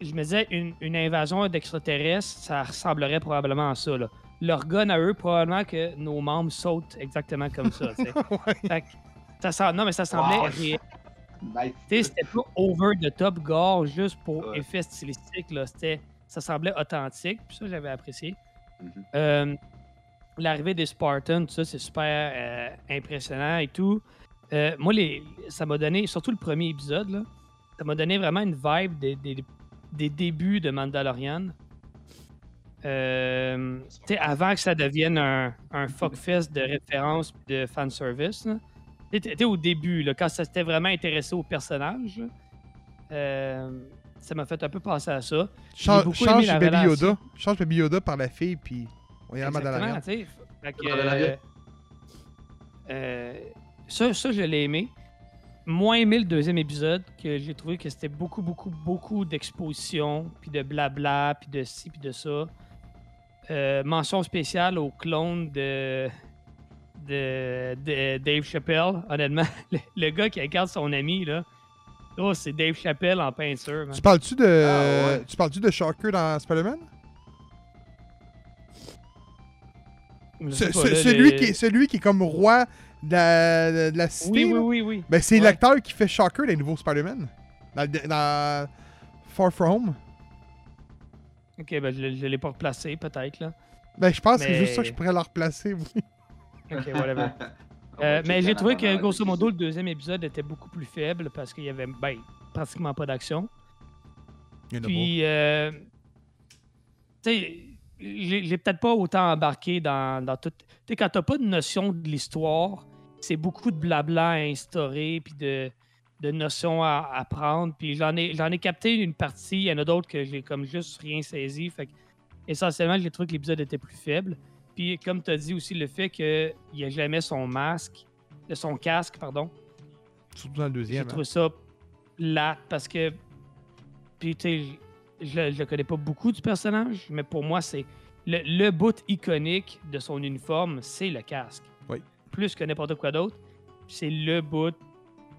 je me disais, une, une invasion d'extraterrestres, ça ressemblerait probablement à ça, là. Leur gun à eux, probablement que nos membres sautent exactement comme ça, tu sais. ouais. Fait que ça non, mais ça semblait Wow. réel. Nice. Tu sais, c'était pas over the top gore juste pour Ouais. effet stylistique, là. C'était, ça semblait authentique, puis ça, j'avais apprécié. Mhm. Euh, L'arrivée des Spartans, tout ça, c'est super euh, impressionnant et tout. Euh, moi, les, ça m'a donné, surtout le premier épisode, là, ça m'a donné vraiment une vibe des, des- des débuts de Mandalorian. Euh, tu sais, avant que ça devienne un, un fuckfest de référence pis de fanservice. t'es au début, là, quand ça s'était vraiment intéressé au personnage. euh, ça m'a fait un peu penser à ça. Change, Baby. Yoda. Change Baby Yoda par la fille, puis on y a la Exactement, Mandalorian. tu sais. Fait que, Mandalorian. euh, euh, ça, ça, je l'ai aimé. Moins aimé le deuxième épisode, que j'ai trouvé que c'était beaucoup, beaucoup, beaucoup d'exposition, puis de blabla, puis de ci, puis de ça. Euh, mention spéciale au clone de, de, de Dave Chappelle, honnêtement. Le, le gars qui incarne son ami, là. Oh, c'est Dave Chappelle en peinture, man. Tu parles-tu de. Ah, ouais. Tu parles-tu de Shocker dans Spider-Man? Je Ce- sais pas, ce- là, celui, le- qui est, celui qui est comme roi de la, de- la cité. Oui, oui, oui, oui. Ben, c'est Ouais. l'acteur qui fait Shocker dans les nouveaux Spider-Man. Dans, Far From Home. Ok, ben je, je l'ai pas replacé, peut-être, là. Ben, je pense que c'est juste ça que je pourrais le replacer. oui. Ok, whatever. Euh, mais j'ai trouvé que, grosso modo, le deuxième épisode était beaucoup plus faible parce qu'il y avait ben, pratiquement pas d'action. Puis, euh, tu sais, j'ai j'ai peut-être pas autant embarqué dans, dans tout. Tu sais, quand t'as pas de notion de l'histoire, c'est beaucoup de blabla à instaurer, puis de, de notions à apprendre. Puis j'en ai, j'en ai capté une partie, il y en a d'autres que j'ai comme juste rien saisi. Fait que, essentiellement, j'ai trouvé que l'épisode était plus faible. Puis, comme tu as dit aussi, le fait qu'il n'y a jamais son masque, euh, son casque, pardon. Surtout dans le j'ai deuxième. hein. trouvé ça plate parce que. Puis, tu sais, je, je le connais pas beaucoup du personnage, mais pour moi, c'est. Le, le bout iconique de son uniforme, c'est le casque. Oui. Plus que n'importe quoi d'autre. C'est le bout,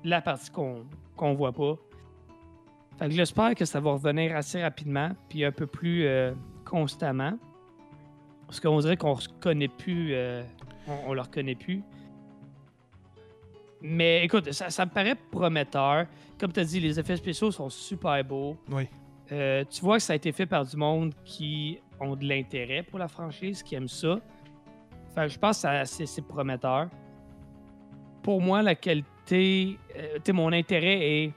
la partie qu'on qu'on voit pas. Fait que j'espère que ça va revenir assez rapidement, puis un peu plus euh, constamment. Parce qu'on dirait qu'on ne connaît plus. euh, on, on le reconnaît plus. Mais écoute, ça, ça me paraît prometteur. Comme tu as dit, les effets spéciaux sont super beaux. Oui. Euh, tu vois que ça a été fait par du monde qui ont de l'intérêt pour la franchise, qui aiment ça. Que je pense que c'est prometteur. Pour moi, la qualité, euh, mon intérêt est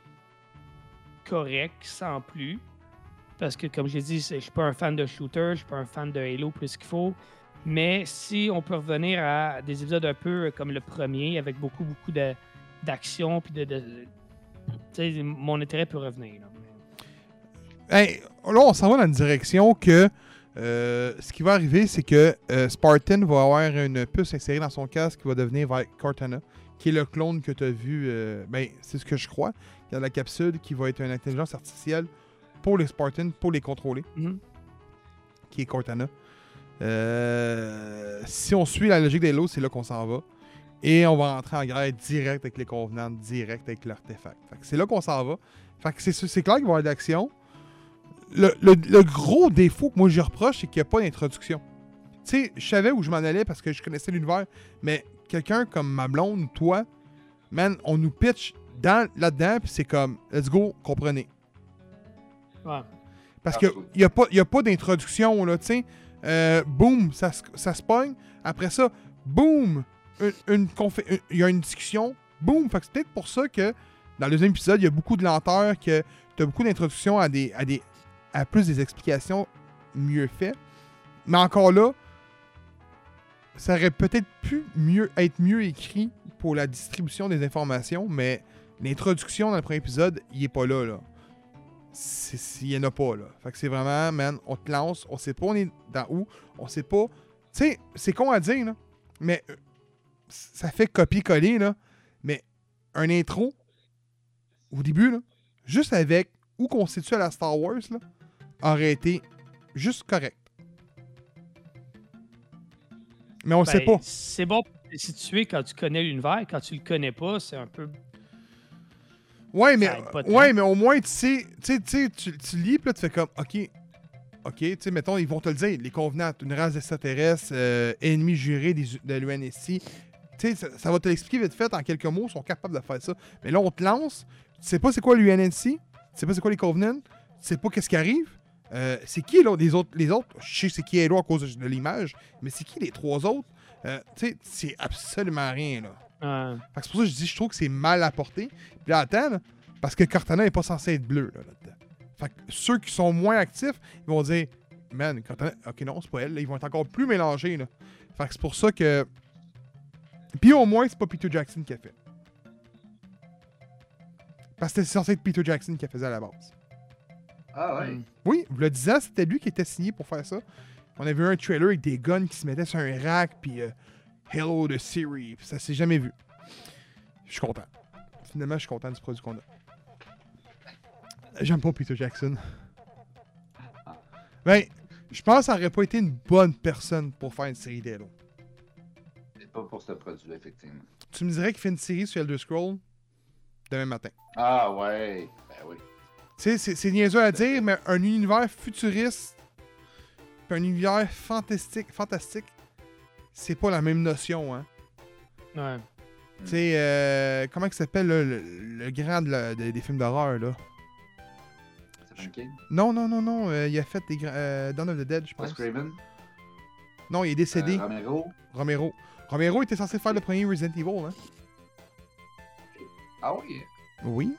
correct, sans plus. Parce que, comme j'ai dit, je suis pas un fan de shooter, je suis pas un fan de Halo plus qu'il faut. Mais si on peut revenir à des épisodes un peu comme le premier, avec beaucoup, beaucoup d'action, puis de. mon intérêt peut revenir. Hey, là, on s'en va dans une direction que euh, ce qui va arriver, c'est que euh, Spartan va avoir une puce insérée dans son casque qui va devenir Cortana, qui est le clone que tu as vu. euh, ben, c'est ce que je crois. Dans la capsule, qui va être une intelligence artificielle pour les Spartans, pour les contrôler, Mhm. qui est Cortana. Si on suit la logique des lots, c'est là qu'on s'en va. Et on va rentrer en guerre direct avec les Covenants, direct avec l'artefact. C'est là qu'on s'en va. Fait que c'est, c'est clair qu'il va y avoir de l'action. Le, le- le gros défaut que moi j'y reproche, c'est qu'il n'y a pas d'introduction. Tu sais, je savais où je m'en allais parce que je connaissais l'univers, mais quelqu'un comme ma blonde ou toi, man, on nous pitch dans, là-dedans, puis c'est comme, let's go, comprenez. Ouais. Parce Ah, qu'il je n'y a pas, y a pas d'introduction, là, tu sais. Euh, boum, ça, se- ça se pogne. Après ça, boum, une, une confé- une- il y a une discussion. Boum. Fait que c'est peut-être pour ça que dans le deuxième épisode, il y a beaucoup de lenteur, que tu as beaucoup d'introductions à des, à des à plus des explications mieux faites. Mais encore là, ça aurait peut-être pu mieux être mieux écrit pour la distribution des informations, mais l'introduction dans le premier épisode, il est pas là, là. Il y en a pas, là. Fait que c'est vraiment, man, on te lance, on sait pas on est dans où, on sait pas. Tu sais, c'est con à dire, mais euh, ça fait copier-coller, là. Mais un intro, au début, là, juste avec où qu'on se situe à la Star Wars, là, aurait été juste correct. Mais on sait Ben, pas. C'est bon pour te situer quand tu connais l'univers. Quand tu le connais pas, c'est un peu. Ouais, mais, ouais, mais au moins, tu sais, tu sais, tu lis, puis là, tu fais comme, OK, OK, tu sais, mettons, ils vont te le dire, les convenants, une race extraterrestre, euh, ennemi juré des, de l'UNSC. Tu sais, ça, ça va te l'expliquer vite fait, en quelques mots, ils sont capables de faire ça. Mais là, on te lance, tu sais pas c'est quoi l'UNSC, tu sais pas c'est quoi les Covenants, tu sais pas qu'est-ce qui arrive. Euh, c'est qui, là, les autres, les autres? Je sais c'est qui Halo à cause de, l'image, mais c'est qui les trois autres? Euh, tu sais, c'est absolument rien, là. c'est pour ça que je dis, je trouve que c'est mal apporté. Puis là, attends, là, parce que Cortana n'est pas censé être bleu là, là-dedans. Fait que ceux qui sont moins actifs, ils vont dire, man, Cortana, ok, non, c'est pas elle. là. Ils vont être encore plus mélangés. Là. Fait que c'est pour ça que. Puis au moins, c'est pas Peter Jackson qui a fait. Parce que c'était censé être Peter Jackson qui a fait à la base. Ah ouais. hmm. Oui, vous le disant, c'était lui qui était signé pour faire ça. On avait vu un trailer avec des guns qui se mettaient sur un rack, puis euh, Hello the Siri, puis ça s'est jamais vu. Je suis content. Finalement, je suis content du produit qu'on a. J'aime pas Peter Jackson. Ben, je pense que ça aurait pas été une bonne personne pour faire une série d'Halo. Pas pour ce produit, effectivement. Tu me dirais qu'il fait une série sur Elder Scroll demain matin. Ah ouais. Ben oui. Tu sais, c'est- c'est niaiseux à dire, mais un univers futuriste, puis un univers fantastique, fantastique, c'est pas la même notion, hein. Ouais. Tu sais, euh, comment il s'appelle là, le, le grand de la- de- des films d'horreur, là? King? Non, non, non, non, euh, il a fait des euh, Dawn of the Dead, je pense. Craven? Non, il est décédé, Euh, Romero? Romero. Romero était censé faire le premier Resident Evil, hein? Ah oui. Oui.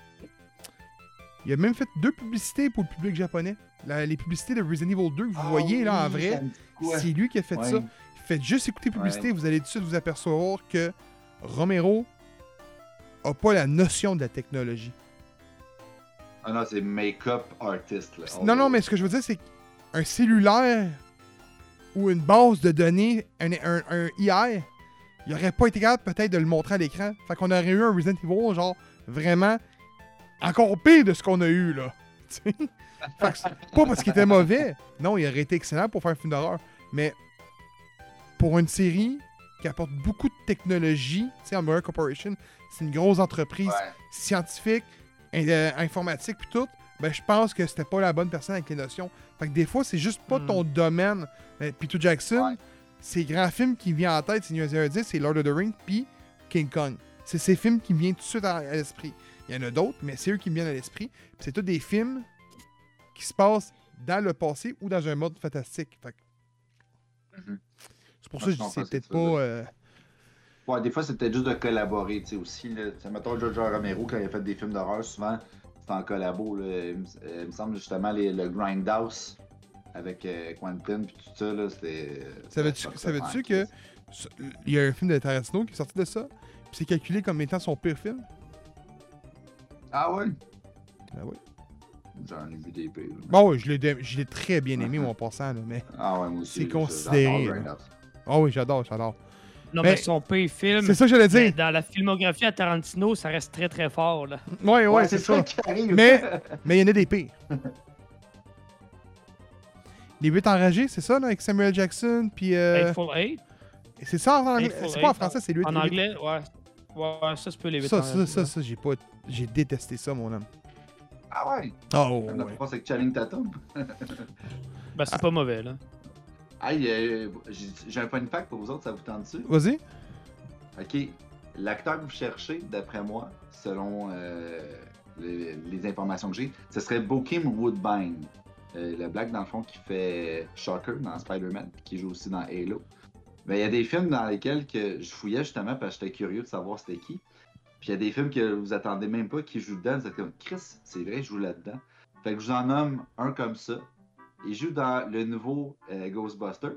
Il a même fait deux publicités pour le public japonais. La- les publicités de Resident Evil 2 que vous Ah voyez là en vrai, c'est lui qui a fait Ouais. ça. Faites juste écouter publicité, Ouais. vous allez tout de suite vous apercevoir que Romero a pas la notion de la technologie. Ah non, c'est make-up artist. Là. Non, non, mais ce que je veux dire, c'est qu'un cellulaire ou une base de données, un, un, un IA, il aurait pas été capable peut-être de le montrer à l'écran. Fait qu'on aurait eu un Resident Evil, genre, vraiment encore pire de ce qu'on a eu, là. Fait que pas parce qu'il était mauvais. Non, il aurait été excellent pour faire un film d'horreur. Mais pour une série qui apporte beaucoup de technologie, tu sais, Umbrella Corporation, c'est une grosse entreprise Ouais. scientifique, in- euh, informatique puis tout, ben je pense que c'était pas la bonne personne avec les notions. Fait que des fois, c'est juste pas Hmm. ton domaine. Ben, Peter Jackson, Ouais. ses grands films qui viennent en tête, c'est New Year's 10, c'est Lord of the Rings puis King Kong. C'est ces films qui me viennent tout de suite à l'esprit. Il y en a d'autres, mais c'est eux qui me viennent à l'esprit. C'est tous des films qui se passent dans le passé ou dans un mode fantastique. Fait Mhm. C'est pour Ouais, ça que je dis c'est peut-être pas. euh, Ouais, des fois, c'était juste de collaborer, tu sais, aussi. Là. Mettons, George Romero, quand il a fait des films d'horreur, souvent, c'était en collabo. Là. Il, me, euh, semble, justement, les- le Grindhouse avec euh, Quentin, puis tout ça, là, c'était... Savais-tu- que-. Il y a un film de Tarantino qui est sorti de ça, puis c'est calculé comme étant son pire film? Ah ouais? Ben oui. J'en ai vu des pires. là. Bon, oui, je l'ai je l'ai très bien aimé, mon passant, là, mais. Ah ouais, moi aussi. C'est considéré. Ah oui, j'adore, j'adore. Non, Mais- mais son pire film. C'est ça que j'allais mais dire. Dans la filmographie à Tarantino, ça reste très très fort. Là. Ouais, ouais, Ouais, c'est c'est ça. ça qui arrive. Mais mais il y en a des pires. Les 8 enragés, c'est ça, là, avec Samuel Jackson, puis... euh, Hateful Eight. c'est ça en anglais? C'est pas en français, c'est 8 En anglais, ouais. Ouais, ça, c'est peut les 8 Ça, ça, ça, ça, j'ai pas... J'ai détesté ça, mon homme. Ah ouais! Oh, La ouais. France avec Channing Tatum? Ben, c'est pas mauvais, là. Hey, euh, j'ai j'ai un fun fact pour vous autres, ça vous tente dessus? Vas-y. Ok. L'acteur que vous cherchez, d'après moi, selon euh, les, les informations que j'ai, ce serait Bokeem Woodbine. Euh, le black, dans le fond, qui fait Shocker dans Spider-Man, puis qui joue aussi dans Halo. Mais il y a des films dans lesquels que je fouillais justement parce que j'étais curieux de savoir c'était qui. Puis il y a des films que vous attendez même pas qui jouent dedans. Vous êtes comme Chris, c'est vrai, je joue là-dedans. Fait que je vous en nomme un comme ça. Il joue dans le nouveau euh, Ghostbuster.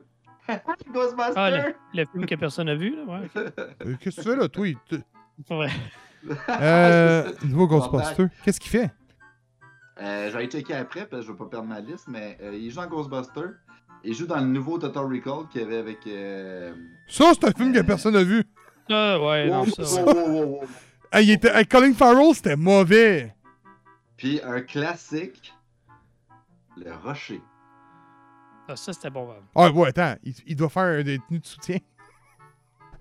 Ghostbuster! Ah, le, le film que personne n'a vu, là, ouais. Euh, Qu'est-ce que tu fais, là, toi? Ouais. Euh, nouveau Ghostbuster. Qu'est-ce qu'il fait? Euh, je vais aller checker après parce que je veux pas perdre ma liste, mais euh, il joue dans Ghostbuster. Il joue dans le nouveau Total Recall qu'il y avait avec. Euh... Ça, c'est un film que personne n'a vu. Ah, ouais, non, ça, wow, ouais. wow, wow, wow. Ah, il était... Colin Farrell, c'était mauvais. Puis un classique, Le Rocher. Ah, ça, c'était bon. ouais. Ah, ouais, attends. Il, il doit faire des tenues de soutien.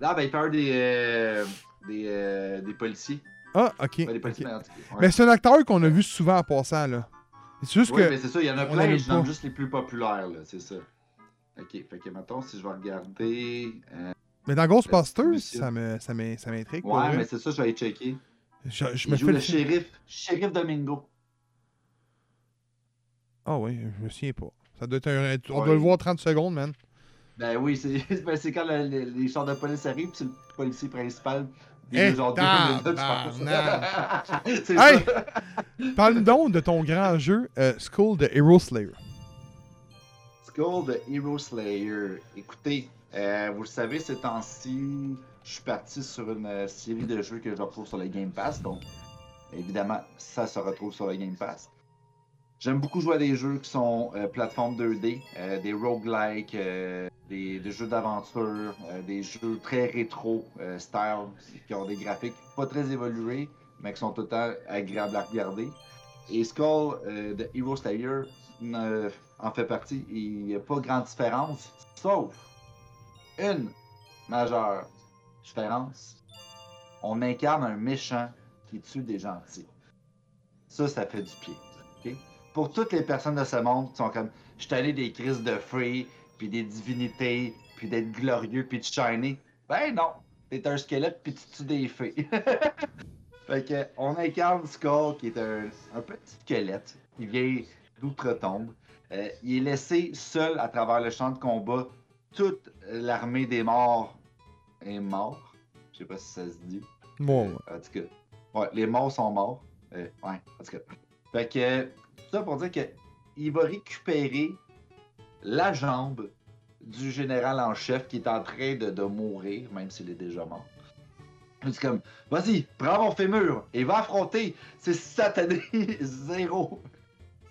Là, ben, il parle des, euh, des, euh, des policiers. Ah, ok. Des policiers, mais en tout cas, ouais. Mais c'est un acteur qu'on a vu souvent en passant, là. C'est juste Oui, que. mais c'est ça, il y en a plein, je nomme juste les plus populaires, là, c'est ça. Ok, fait que mettons, si je vais regarder. euh, Mais dans Ghostbusters, ça ça ça m'intrigue. pour Ouais, vrai. mais c'est ça, je vais aller checker. Je, je Il me joue le le shérif, shérif Domingo. Ah oui, je me souviens pas. Ça doit être un... On Ouais. doit le voir 30 secondes, man. Ben oui, c'est ben, quand le- le- les chars de police arrivent, puis c'est le policier principal. Eh, est genre. C'est Hey! ça. Parle donc de ton grand jeu euh, Skull de Hero Slayer. Skull de Hero Slayer. Écoutez, euh, vous le savez, ces temps-ci, je suis parti sur une euh, série de jeux que je retrouve sur le Game Pass. Donc, évidemment, ça se retrouve sur le Game Pass. J'aime beaucoup jouer à des jeux qui sont euh, plateforme 2D, euh, des roguelikes, des, jeux d'aventure, des jeux très rétro style, qui ont des graphiques pas très évolués, mais qui sont tout agréables à regarder. Et Skull de Hero Slayer en fait partie. Il n'y a pas grande différence, sauf une majeure différence. On incarne un méchant qui tue des gentils. Ça, ça fait du pied. Pour toutes les personnes de ce monde qui sont comme je suis allé des crises de free, puis des divinités, puis d'être glorieux, puis de shiner. Ben non, t'es un squelette, puis tu tues des fées. fait que, on incarne Skull, qui est un, un petit squelette, qui vient d'outre-tombe. Euh, il est laissé seul à travers le champ de combat. Toute l'armée des morts est morte. Je sais pas si ça se dit. Bon, ouais. En tout cas, ouais, les morts sont morts. Euh, ouais, en tout cas. Fait que, tout ça pour dire que il va récupérer la jambe du général en chef qui est en train de, de mourir, même s'il est déjà mort. Dit comme, vas-y, prends mon fémur et va affronter ces satanés zéro.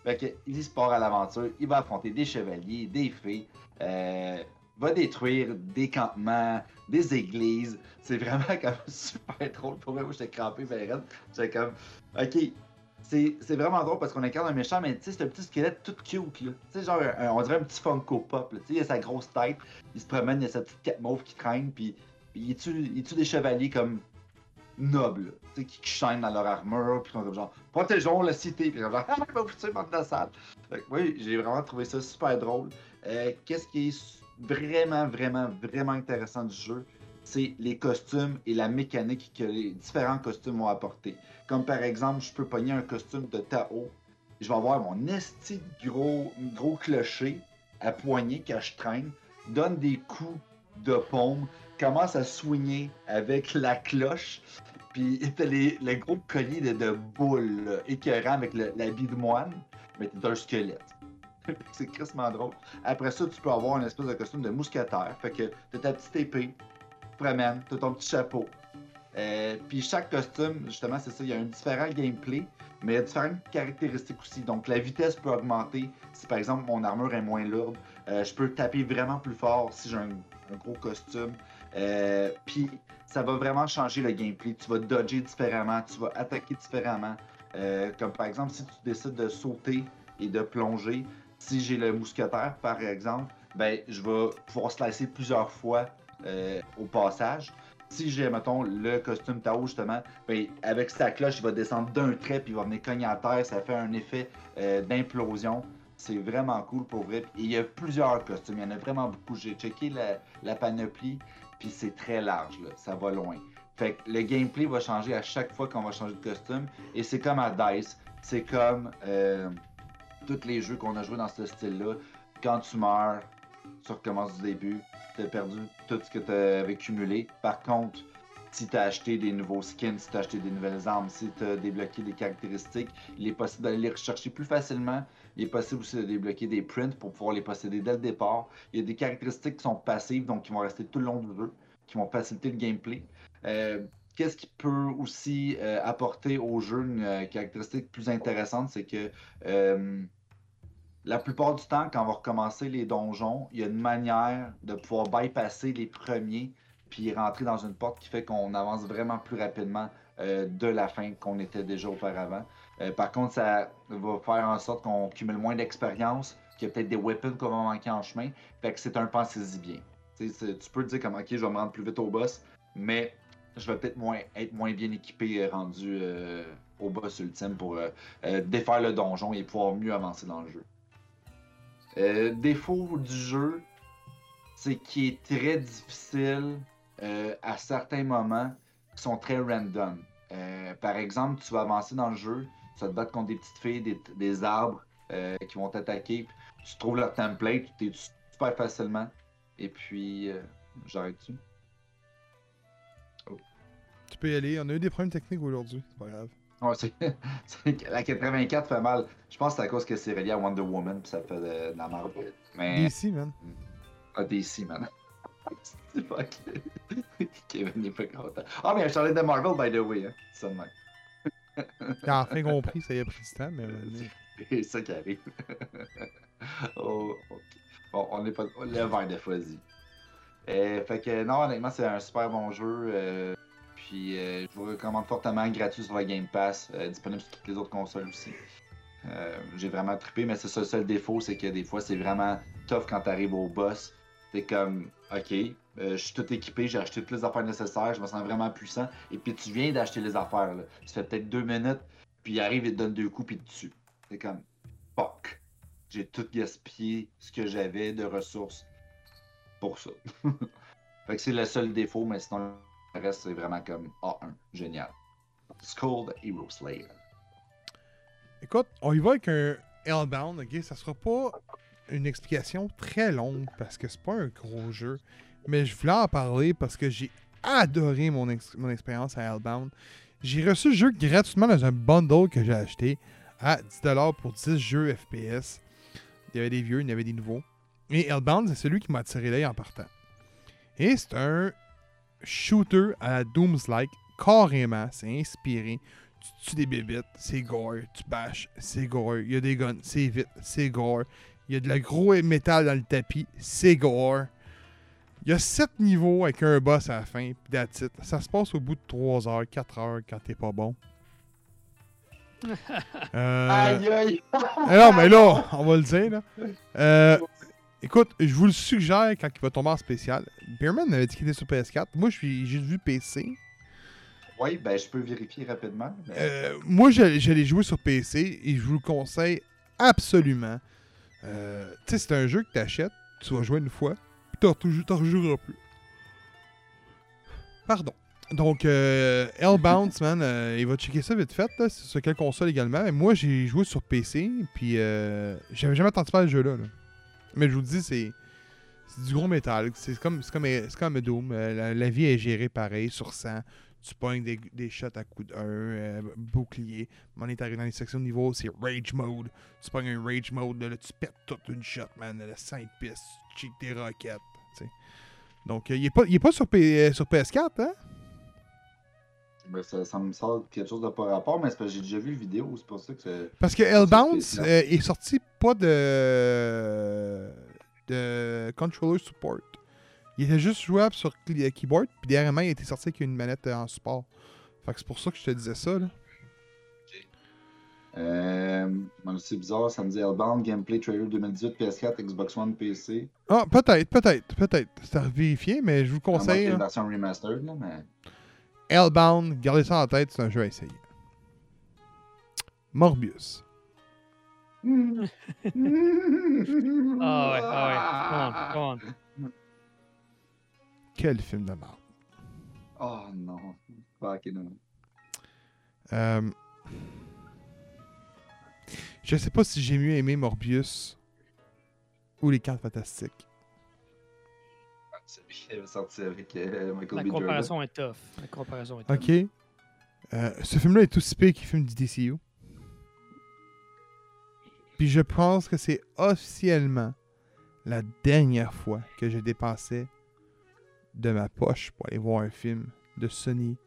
Fait que, il se part à l'aventure, il va affronter des chevaliers, des fées, euh, va détruire des campements, des églises. C'est vraiment comme super drôle. Pour moi, j'étais crampé, ben. J'étais comme, ok, c'est vraiment drôle parce qu'on incarne un méchant, mais tu sais, c'est un petit squelette tout cute, là. Tu sais, genre, on dirait un petit Funko Pop, là. Tu sais, il a sa grosse tête, il se promène, il a sa petite cape mauve qui traîne, puis, puis il, tue, il tue des chevaliers comme nobles, qui, qui chaînent dans leur armure, puis comme genre, protégeons la cité, puis genre, ah, va vous tuer, bande de que, oui, j'ai vraiment trouvé ça super drôle. Euh, Qu'est-ce qui est vraiment, vraiment, vraiment intéressant du jeu? C'est les costumes et la mécanique que les différents costumes vont apporter. Comme par exemple, je peux pogner un costume de Tao. Je vais avoir mon esti gros, gros clocher à poignée quand je traîne, donne des coups de paume, commence à soigner avec la cloche, puis t'as les, le gros collier de, de boules là, écœurant avec l'habit de moine, mais t'es un squelette. C'est crissement drôle. Après ça, tu peux avoir une espèce de costume de mousquetaire. Fait que t'as ta petite épée, tu promènes, t'as ton petit chapeau. Euh, puis chaque costume, justement, c'est ça, il y a un différent gameplay, mais il y a différentes caractéristiques aussi. Donc la vitesse peut augmenter si par exemple mon armure est moins lourde. Euh, je peux taper vraiment plus fort si j'ai un gros costume. Euh, puis ça va vraiment changer le gameplay. Tu vas dodger différemment, tu vas attaquer différemment. Euh, comme par exemple, si tu décides de sauter et de plonger, Si j'ai le mousquetaire, par exemple, ben, je vais pouvoir slicer plusieurs fois euh, au passage. Si j'ai, mettons, le costume Tao, justement, ben, avec sa cloche, il va descendre d'un trait, puis il va venir cogner à terre. Ça fait un effet d'implosion. C'est vraiment cool pour vrai. Et il y a plusieurs costumes. Il y en a vraiment beaucoup. J'ai checké la panoplie, puis c'est très large. Là. Ça va loin. Fait que le gameplay va changer à chaque fois qu'on va changer de costume. Et c'est comme à DICE. C'est comme euh, tous les jeux qu'on a joués dans ce style-là. Quand tu meurs, tu recommences du début. Tu as perdu tout ce que tu avais cumulé. Par contre, si tu as acheté des nouveaux skins, si tu as acheté des nouvelles armes, si tu as débloqué des caractéristiques, il est possible d'aller les rechercher plus facilement. Il est possible aussi de débloquer des prints pour pouvoir les posséder dès le départ. Il y a des caractéristiques qui sont passives, donc qui vont rester tout le long du jeu, qui vont faciliter le gameplay. Euh, Qu'est-ce qui peut aussi euh, apporter au jeu une euh, caractéristique plus intéressante, c'est que la plupart du temps, quand on va recommencer les donjons, il y a une manière de pouvoir bypasser les premiers puis rentrer dans une porte qui fait qu'on avance vraiment plus rapidement de la fin qu'on était déjà auparavant. Euh, par contre, ça va faire en sorte qu'on cumule moins d'expérience, qu'il y a peut-être des weapons qu'on va manquer en chemin. Fait que c'est un pensez-y bien. Tu peux te dire comme ok, je vais me rendre plus vite au boss, mais je vais peut-être moins, être moins bien équipé euh, rendu euh, au boss ultime pour défaire le donjon et pouvoir mieux avancer dans le jeu. Défaut du jeu, c'est qu'il est très difficile à certains moments qui sont très random. Par exemple, tu vas avancer dans le jeu, vas te battre contre des petites filles, des, des arbres euh, qui vont t'attaquer. Tu trouves leur template, tu t'es super facilement. Et puis, euh, j'arrête-tu? Tu peux y aller. On a eu des problèmes techniques aujourd'hui. C'est pas grave. Ouais, que la 84 fait mal. Je pense que c'est à cause que c'est relié à Wonder Woman puis ça fait de, de la merde. Mais. DC, man. Ah, DC, man. c'est pas Kevin n'est pas content. Ah, mais je parlais de Marvel, by the way. Hein. C'est a enfin compris, ça y a pris du temps, mais. C'est ça qui arrive. oh, ok. Bon, on n'est pas. Le verre de Fuzzy. Euh, fait que non, honnêtement, c'est un super bon jeu. euh, puis euh, je vous recommande fortement gratuit sur le Game Pass, euh, disponible sur toutes les autres consoles aussi. J'ai vraiment trippé, mais c'est ça le seul défaut, c'est que des fois c'est vraiment tough quand t'arrives au boss. T'es comme, ok, euh, je suis tout équipé, j'ai acheté toutes les affaires nécessaires, je me sens vraiment puissant. Et puis tu viens d'acheter les affaires, là. Ça fait peut-être deux minutes, puis il arrive et te donne deux coups, puis il tue. C'est comme, fuck. J'ai tout gaspillé ce que j'avais de ressources pour ça. fait que c'est le seul défaut, mais sinon le reste c'est vraiment comme A1. Génial. The Hero Slayer. Écoute, on y va avec un Hellbound, ok? Ça sera pas une explication très longue parce que c'est pas un gros jeu. Mais je voulais en parler parce que j'ai adoré mon, mon expérience à Hellbound. J'ai reçu le jeu gratuitement dans un bundle que j'ai acheté à 10$ pour 10 jeux FPS. Il y avait des vieux, il y avait des nouveaux. Et Hellbound, c'est celui qui m'a attiré l'œil en partant. Et c'est un shooter à la Dooms-like, carrément, c'est inspiré tu tues des bébites, c'est gore. Tu bâches, c'est gore. Il y a des guns, c'est vite, c'est gore. Il y a de la gros métal dans le tapis, c'est gore. Il y a 7 niveaux avec un boss à la fin, puis that's it. Ça se passe au bout de 3 heures, 4 heures quand t'es pas bon. Euh, Aïe aïe! eh non, mais là, on va le dire. Là. Euh, écoute, je vous le suggère quand il va tomber en spécial. Beerman m'avait dit qu'il était sur PS4. Moi, je suis j'ai vu PC. Oui, ben je peux vérifier rapidement. mais- Euh, moi, l'ai joué sur PC et je vous le conseille absolument. Euh, tu sais, c'est un jeu que tu achètes, tu vas jouer une fois, ne rejoueras plus. Pardon. Donc, euh, Hellbound, man, euh, il va checker ça vite fait. C'est sur quelle console également. Mais moi, j'ai joué sur PC, puis euh, j'avais jamais entendu parler de ce jeu-là. là. Mais je vous dis, c'est. Du gros métal. C'est comme, comme, comme Doom. Euh, la, vie est gérée pareil, sur 100 tu pognes des, des shots à coup 1, bouclier. On est arrivé dans les sections de niveau, c'est Rage Mode. Tu pognes un Rage Mode, là, là, tu pètes toute une shot, man. Le 5 pistes, tu cheats tes roquettes. Donc, euh, il est pas, il est pas sur, P- euh, sur PS4, hein? Ben, ça, ça me sort quelque chose de pas rapport, mais c'est parce que j'ai déjà vu le vidéo, c'est pour ça que c'est. Parce que Hellbound sur PS4. euh, est sorti pas de, de controller support. Il était juste jouable sur cli- keyboard, puis dernièrement, il était sorti avec une manette euh, en support. Fait que c'est pour ça que je te disais ça, là. Euh, c'est bizarre, ça me dit Hellbound, Gameplay Trailer 2018, PS4, Xbox One, PC. Ah, peut-être, peut-être, peut-être. C'est à vérifier, mais je vous y conseille. une là. version remastered, là, mais. Hellbound, gardez ça en tête, c'est un jeu à essayer. Morbius. Ah ouais, ah ouais. Come on, come on. Quel film de merde. Oh non. Fuck non. Euh, Je sais pas si j'ai mieux aimé Morbius ou Les Cartes Fantastiques. Celui qui avait sorti avec euh, Michael La B. Jordan. comparaison est tough. La comparaison est tough. Ok. Euh, ce film-là est aussi pire qu'il film du DCU. Puis je pense que c'est officiellement la dernière fois que j'ai dépensé de ma poche pour aller voir un film de Sony,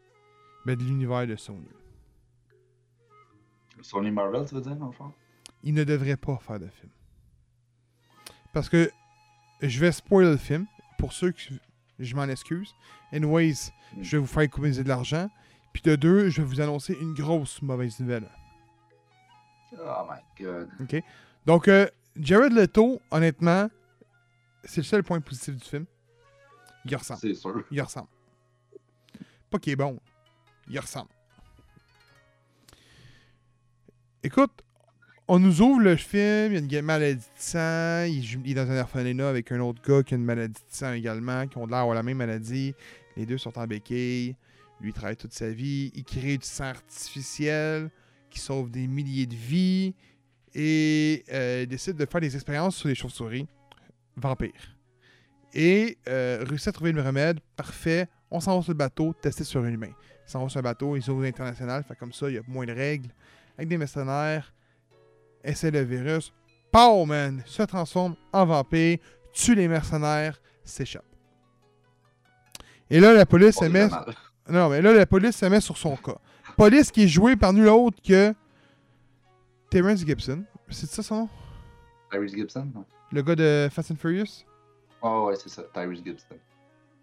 mais de l'univers de Sony. Sony Marvel, tu veux dire, fond? Il ne devrait pas faire de film. Parce que je vais spoiler le film. Pour ceux qui. Je m'en excuse. Anyways, Mm. je vais vous faire économiser de l'argent. Puis de deux, je vais vous annoncer une grosse mauvaise nouvelle. Oh my god. Donc, euh, Jared Leto, honnêtement, c'est le seul point positif du film. Il ressemble. C'est sûr. Il ressemble. Pas qu'il est bon. Il ressemble. Écoute, on nous ouvre le film, il y a une maladie de sang, il, est dans un orphelinat avec un autre gars qui a une maladie de sang également, qui ont l'air d'avoir la même maladie. Les deux sont en béquille. Lui il travaille toute sa vie. Il crée du sang artificiel qui sauve des milliers de vies et euh, décide de faire des expériences sur les chauves-souris vampires. Et euh, réussit à trouver le remède parfait. On s'en va sur le bateau, tester sur un humain. Ils s'en vont sur un bateau, ils ouvrent l'international, fait comme ça, il y a moins de règles. Avec des mercenaires, essaie le virus. Pow, man! Se transforme en vampire, tue les mercenaires, s'échappe. Et là, la police se met. Non, mais là, la police se met sur son cas. Police qui est jouée par nul autre que Terrence Gibson. C'est ça son nom? Tyrese Gibson? non? Le gars de Fast and Furious? Oh ouais, c'est ça. Tyrese Gibson.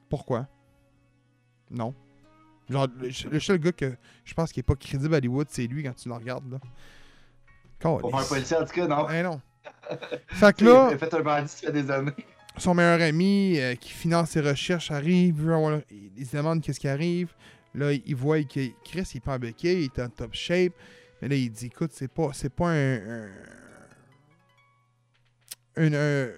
Pourquoi? Non. Genre, le, le seul gars que je pense qui est pas crédible à Hollywood, c'est lui quand tu le regardes, là. Pour faire un policier, en tout cas, non? Eh non. Fait que là, Il a fait un bandit, ça fait des années. son meilleur ami euh, qui finance ses recherches arrive, veut avoir- il, se demande qu'est-ce qui arrive. Là, il, voit que Chris, il est pas béquille, il est en top shape. Mais là, il dit, écoute, c'est pas, c'est pas un, un, un- un-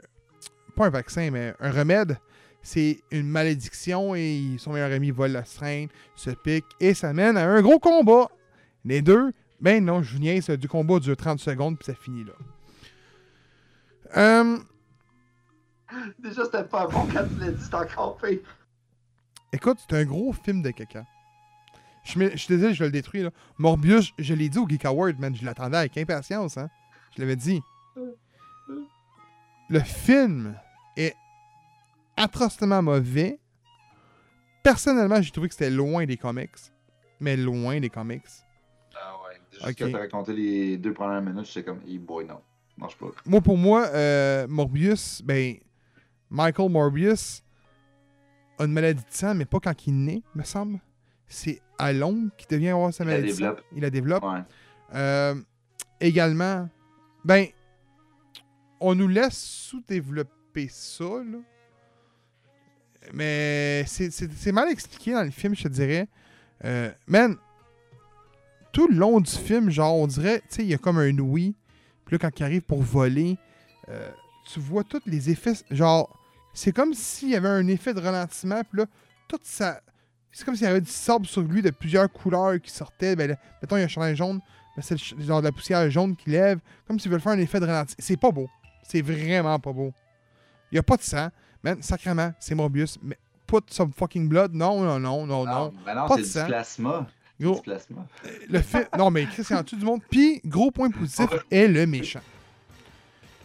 pas un vaccin, mais un remède. C'est une malédiction et son meilleur ami vole la seringue, se pique et ça mène à un gros combat. Les deux, ben non, je vous niaise, du combat dure 30 secondes puis ça finit là. Euh, Déjà, c'était pas bon quand tu l'as dit, c'est encore pire. Écoute, c'est un gros film de caca. Je, suis désolé, je vais le détruire. Là. Morbius, je l'ai dit au Geek Award, man. Je l'attendais avec impatience. Hein. Je l'avais dit. Le film est atrocement mauvais. Personnellement, j'ai trouvé que c'était loin des comics. Mais loin des comics. Ah ouais. Juste Ok. quand t'as raconté les deux premières minutes, j'étais comme, hey boy, non. Marche pas. Moi, pour moi, euh, Morbius, ben, Michael Morbius a une maladie de sang, mais pas quand il naît, me semble. C'est à long qu'il devient avoir sa Il la maladie de sang. développe. Il la développe. Ouais. Euh, également, ben, on nous laisse sous-développer ça, là. Mais c'est mal expliqué dans le film, je te dirais. Euh, man, tout le long du film, genre, on dirait, tu sais, il y a comme un oui. Puis là, quand il arrive pour voler, euh, tu vois tous les effets. Genre, c'est comme s'il y avait un effet de ralentissement. Puis là, tout ça. C'est comme s'il y avait du sable sur lui de plusieurs couleurs qui sortaient. Ben, là, mettons, il y a un chandail jaune. Ben, c'est le genre de la poussière jaune qui lève. Comme s'ils veulent faire un effet de ralentissement. C'est pas beau. C'est vraiment pas beau. Il y a pas de sang. Man, sacrément, c'est Morbius. Mais put some fucking blood. Non, non, non, non, non. ben non, Pas c'est de du plasma. Gros, le fait. Non, mais Chris, c'est en dessous du monde. Puis, gros point positif est le méchant.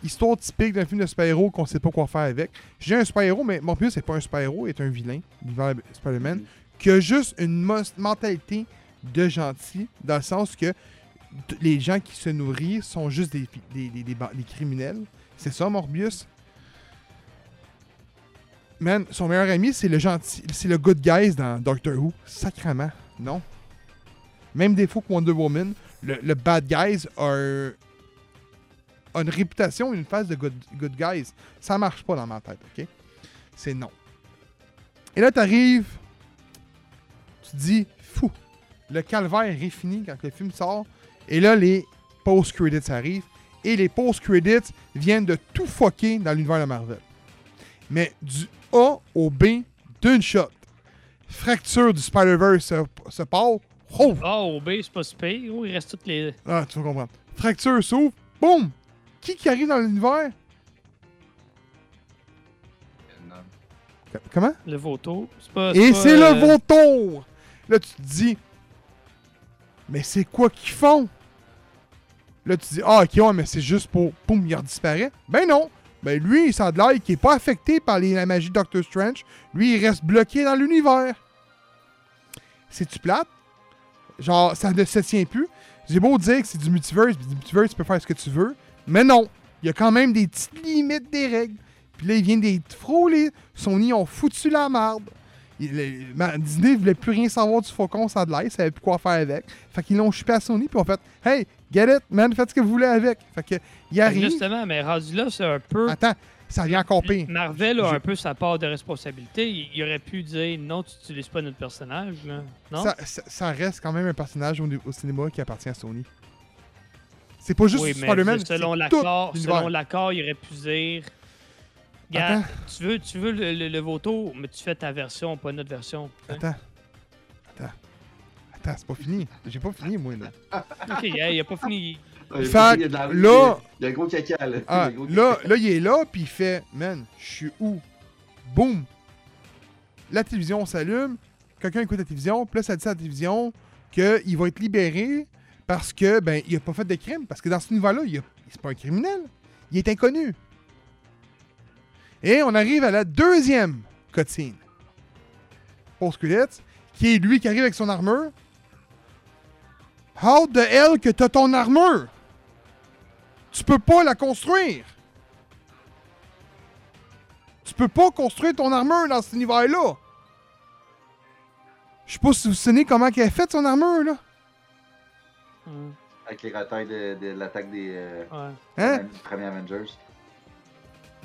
Histoire typique d'un film de super-héros qu'on sait pas quoi faire avec. J'ai un super-héros, mais Morbius, c'est pas un super-héros, il est un vilain, l'univers Spider-Man, Mhm. qui a juste une mentalité de gentil, dans le sens que les gens qui se nourrissent sont juste des, des, des, des criminels. C'est ça, Morbius? Man, son meilleur ami, c'est le gentil, c'est le good guys dans Doctor Who. Sacrement, non? Même défaut que Wonder Woman. le, bad guys a, un- a une réputation, une phase de good, guys. Ça marche pas dans ma tête, ok? C'est non. Et là, t'arrives, tu dis, fou, le calvaire est fini quand le film sort. Et là, les post-credits arrivent. Et les post-credits viennent de tout fucker dans l'univers de Marvel. Mais du A au B d'une shot. Fracture du Spider-Verse se, se. Oh! A au B, c'est pas super. Oh, il reste toutes les. Ah, tu vas comprendre. Fracture s'ouvre. Boum! Qui qui arrive dans l'univers? Co- Comment? Le. C'est pas. Et c'est euh, le vautour! Là, tu te dis, mais c'est quoi qu'ils font? Là, tu te dis, ah, ok, ouais, mais c'est juste pour, poum, il disparaît. Ben non! Ben lui, il sent de l'air qui est pas affecté par les- la magie de Doctor Strange. Lui, il reste bloqué dans l'univers. C'est-tu plate? Genre, ça ne se tient plus. J'ai beau dire que c'est du multiverse, puis du multiverse, tu peux faire ce que tu veux. Mais non! Il y a quand même des petites limites des règles. Puis là, il vient des frôler. Sony ont foutu la marde. Il- ma- Disney voulait plus rien savoir du faucon sans de l'air, ils savaient plus quoi faire avec. Fait qu'ils l'ont chupé à Sony, puis ont fait Hey, get it, man, faites ce que vous voulez avec. Fait que, il arrive. Justement, mais rendu là, c'est un peu. Attends, ça vient encore pire. Marvel a Je- un peu sa part de responsabilité. Il, il aurait pu dire non, tu n'utilises pas notre personnage. Là. Non? Ça, ça- ça reste quand même un personnage au, au cinéma qui appartient à Sony. C'est pas juste oui, mais Spider-Man, je- selon l'accord, selon il aurait pu dire. Regarde, tu veux, tu veux le, le, mais tu fais ta version, pas notre version. attends. Attends. Attends, c'est pas fini. J'ai pas fini, moi, là. Ok, hey, il a pas fini. Fait il y a de la- là- Il y a, un gros caca, là. Ah, Il gros là, caca. là, il est là, puis il fait Man, je suis où? Boum La télévision s'allume, quelqu'un écoute la télévision, puis là, ça dit à la télévision qu'il va être libéré parce que, ben, il a pas fait de crime. Parce que dans ce univers-là, il a- c'est pas un criminel. Il est inconnu. Et on arrive à la deuxième cutscene. Post-credits, qui est lui qui arrive avec son armure. How the hell que t'as ton armure? Tu peux pas la construire. Tu peux pas construire ton armure dans cet univers-là. Je sais pas si vous vous souvenez comment elle a fait son armure, là. Avec les retails de, de l'attaque des euh, ouais. Hein? du premier Avengers.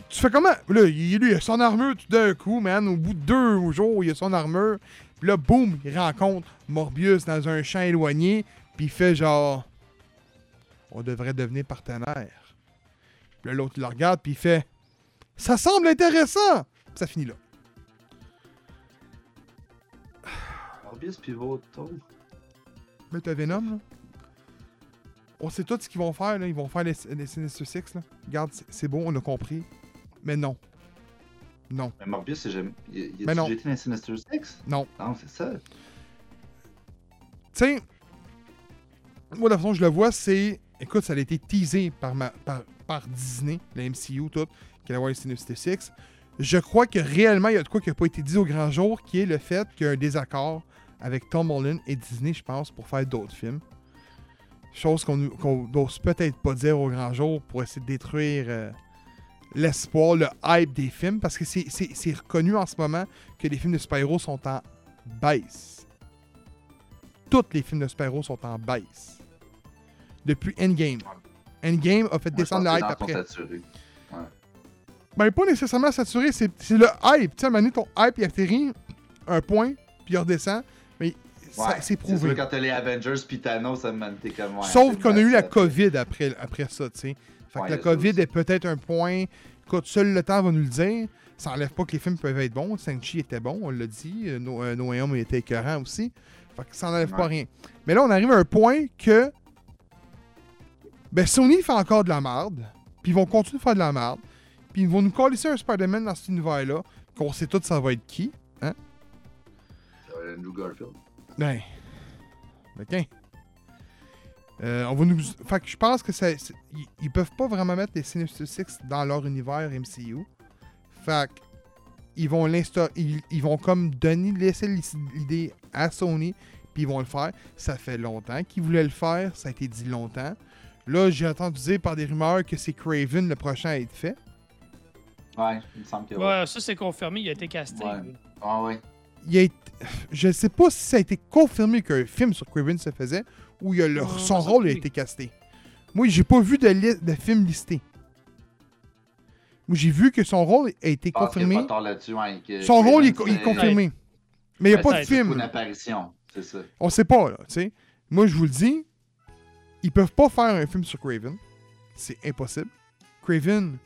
Tu fais comment? Là, il, lui, il a son armure tout d'un coup, man. Au bout de deux jours, il a son armure. Puis là, boum, il rencontre Morbius dans un champ éloigné. Puis il fait genre. On devrait devenir partenaire. Puis là, l'autre, il le regarde, puis il fait. Ça semble intéressant! Puis ça finit là. Morbius puis Voto. Mais t'as Venom, là. On sait tout ce qu'ils vont faire, là. Ils vont faire les, les Sinister Six, là. Regarde, c'est- bon, on a compris. Mais non. Non. Mais Morbius, c'est jamais. Il, il Mais a non. Sinister Six? Non. Non, c'est ça. Sais, moi, la façon dont je le vois, c'est. Écoute, ça a été teasé par, Disney, la MCU, tout, qu'il allait avoir Sinister Six. Je crois que réellement, il y a de quoi qui n'a pas été dit au grand jour, qui est le fait qu'il y a un désaccord avec Tom Holland et Disney, je pense, pour faire d'autres films. Chose qu'on qu'on n'ose peut-être pas dire au grand jour pour essayer de détruire euh, l'espoir, le hype des films, parce que c'est reconnu en ce moment que les films de super-héros sont en baisse. Tous les films de super-héros sont en baisse. Depuis Endgame. Endgame a fait Moi, descendre le hype après. sont saturés. Ben, pas nécessairement saturé, c'est le hype. Tu sais, à un moment donné, ton hype, il atterrit un point, puis il redescend. Mais Ouais, c'est prouvé. sûr, quand t'as les Avengers puis Thanos, ça me t'es comme. ouais, Sauf qu'on a eu la. COVID après, après ça, tu sais. Fait Ouais, que la COVID est peut-être un point. Écoute, seul le temps va nous le dire. Ça enlève pas que les films peuvent être bons. Shang-Chi était bon, on l'a dit. Euh, No, euh, était écœurant aussi. Fait que ça enlève pas Ouais. rien. Mais là, on arrive à un point que. Ben, Sony fait encore de la merde. Puis ils vont continuer de faire de la merde. Puis ils vont nous coller un Spider-Man dans cet univers-là. Qu'on sait tout ça va être qui. Ça va être Andrew Garfield. Ben. OK. Euh, on va nous. Fait que je pense que ça. ils peuvent pas vraiment mettre les Sinister Six dans leur univers MCU. Fait que ils vont l'instaurer. Ils, ils vont comme donner, laisser l'idée à Sony, puis ils vont le faire. Ça fait longtemps qu'ils voulaient le faire, ça a été dit longtemps. Là, j'ai entendu dire par des rumeurs que c'est Craven le prochain à être fait. Ouais, il me semble que. Ouais. Ouais, ça c'est confirmé, il a été casté. Ouais. Ah ouais. il a été- Je sais pas si ça a été confirmé qu'un film sur Craven se faisait où il a le- Oh, son rôle a été casté. Moi, j'ai pas vu de, li- de film listé. Moi, j'ai vu que son rôle a été Je pense qu'il y a confirmé. Son Craven, rôle est, il est confirmé. Mais il n'y a pas de film. Une apparition, c'est ça. On sait pas, là, tu sais. Moi, je vous le dis, ils peuvent pas faire un film sur Craven. C'est impossible. Craven,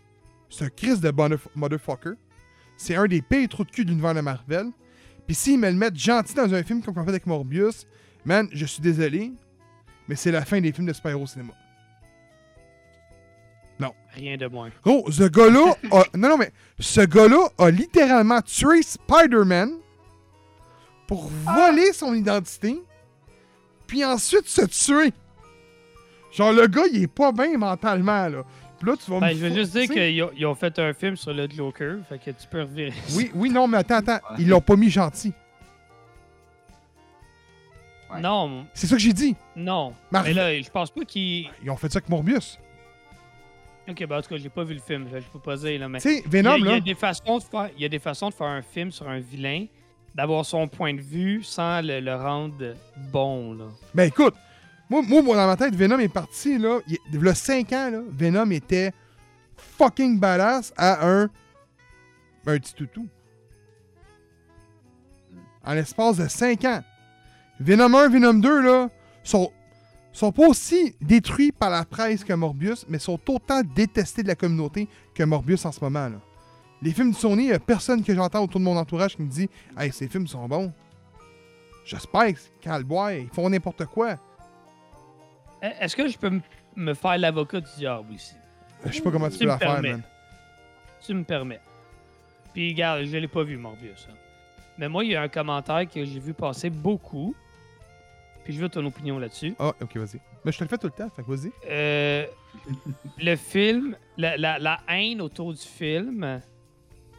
c'est un Chris de motherfucker. C'est un des pires trous de cul de l'univers de Marvel. Puis s'ils me le mettent gentil dans un film comme on fait avec Morbius, man, je suis désolé, mais c'est la fin des films de super-héros au cinéma. Rien de moins. Gros, ce gars-là a... Non, non, mais ce gars-là a littéralement tué Spider-Man pour voler son identité, puis ensuite se tuer. Genre, le gars, il est pas bien mentalement, là. Puis là, tu vas Ben, me... je veux juste dire qu'ils ont, ils ont fait un film sur le Joker, fait que tu peux revirer. Oui, oui, non, mais attends, attends. Ils l'ont pas mis gentil. Ouais. Non, C'est ça que j'ai dit. non. Mais là, je pense pas qu'ils. Ils ont fait ça avec Morbius. Ok, ben en tout cas, j'ai pas vu le film, je peux pas dire, là, mais. Tu sais, Il y, a, Venom, il y a là... des façons de faire, il y a des façons de faire un film sur un vilain, d'avoir son point de vue sans le, le rendre bon, là. Ben écoute, moi, moi, dans ma tête, Venom est parti, là. Il, a 5 ans, là, Venom était fucking badass à un. Un petit toutou. En l'espace de 5 ans. Venom 1, Venom 2, là, sont, sont pas aussi détruits par la presse que Morbius, mais sont autant détestés de la communauté que Morbius en ce moment, là. Les films de Sony, il y a personne que j'entends autour de mon entourage qui me dit Hey, ces films sont bons. J'espère que Calbois, ils font n'importe quoi. Est-ce que je peux me faire l'avocat du diable ici? Je sais pas comment tu, Tu peux la faire, man. Tu me permets. Puis, regarde, je l'ai pas vu, Morbius. hein. Mais moi, il y a un commentaire que j'ai vu passer beaucoup. Puis, je veux ton opinion là-dessus. Ah, ok, vas-y. Mais je te le fais tout le temps, fait que vas-y. Euh, le film, la, la- la haine autour du film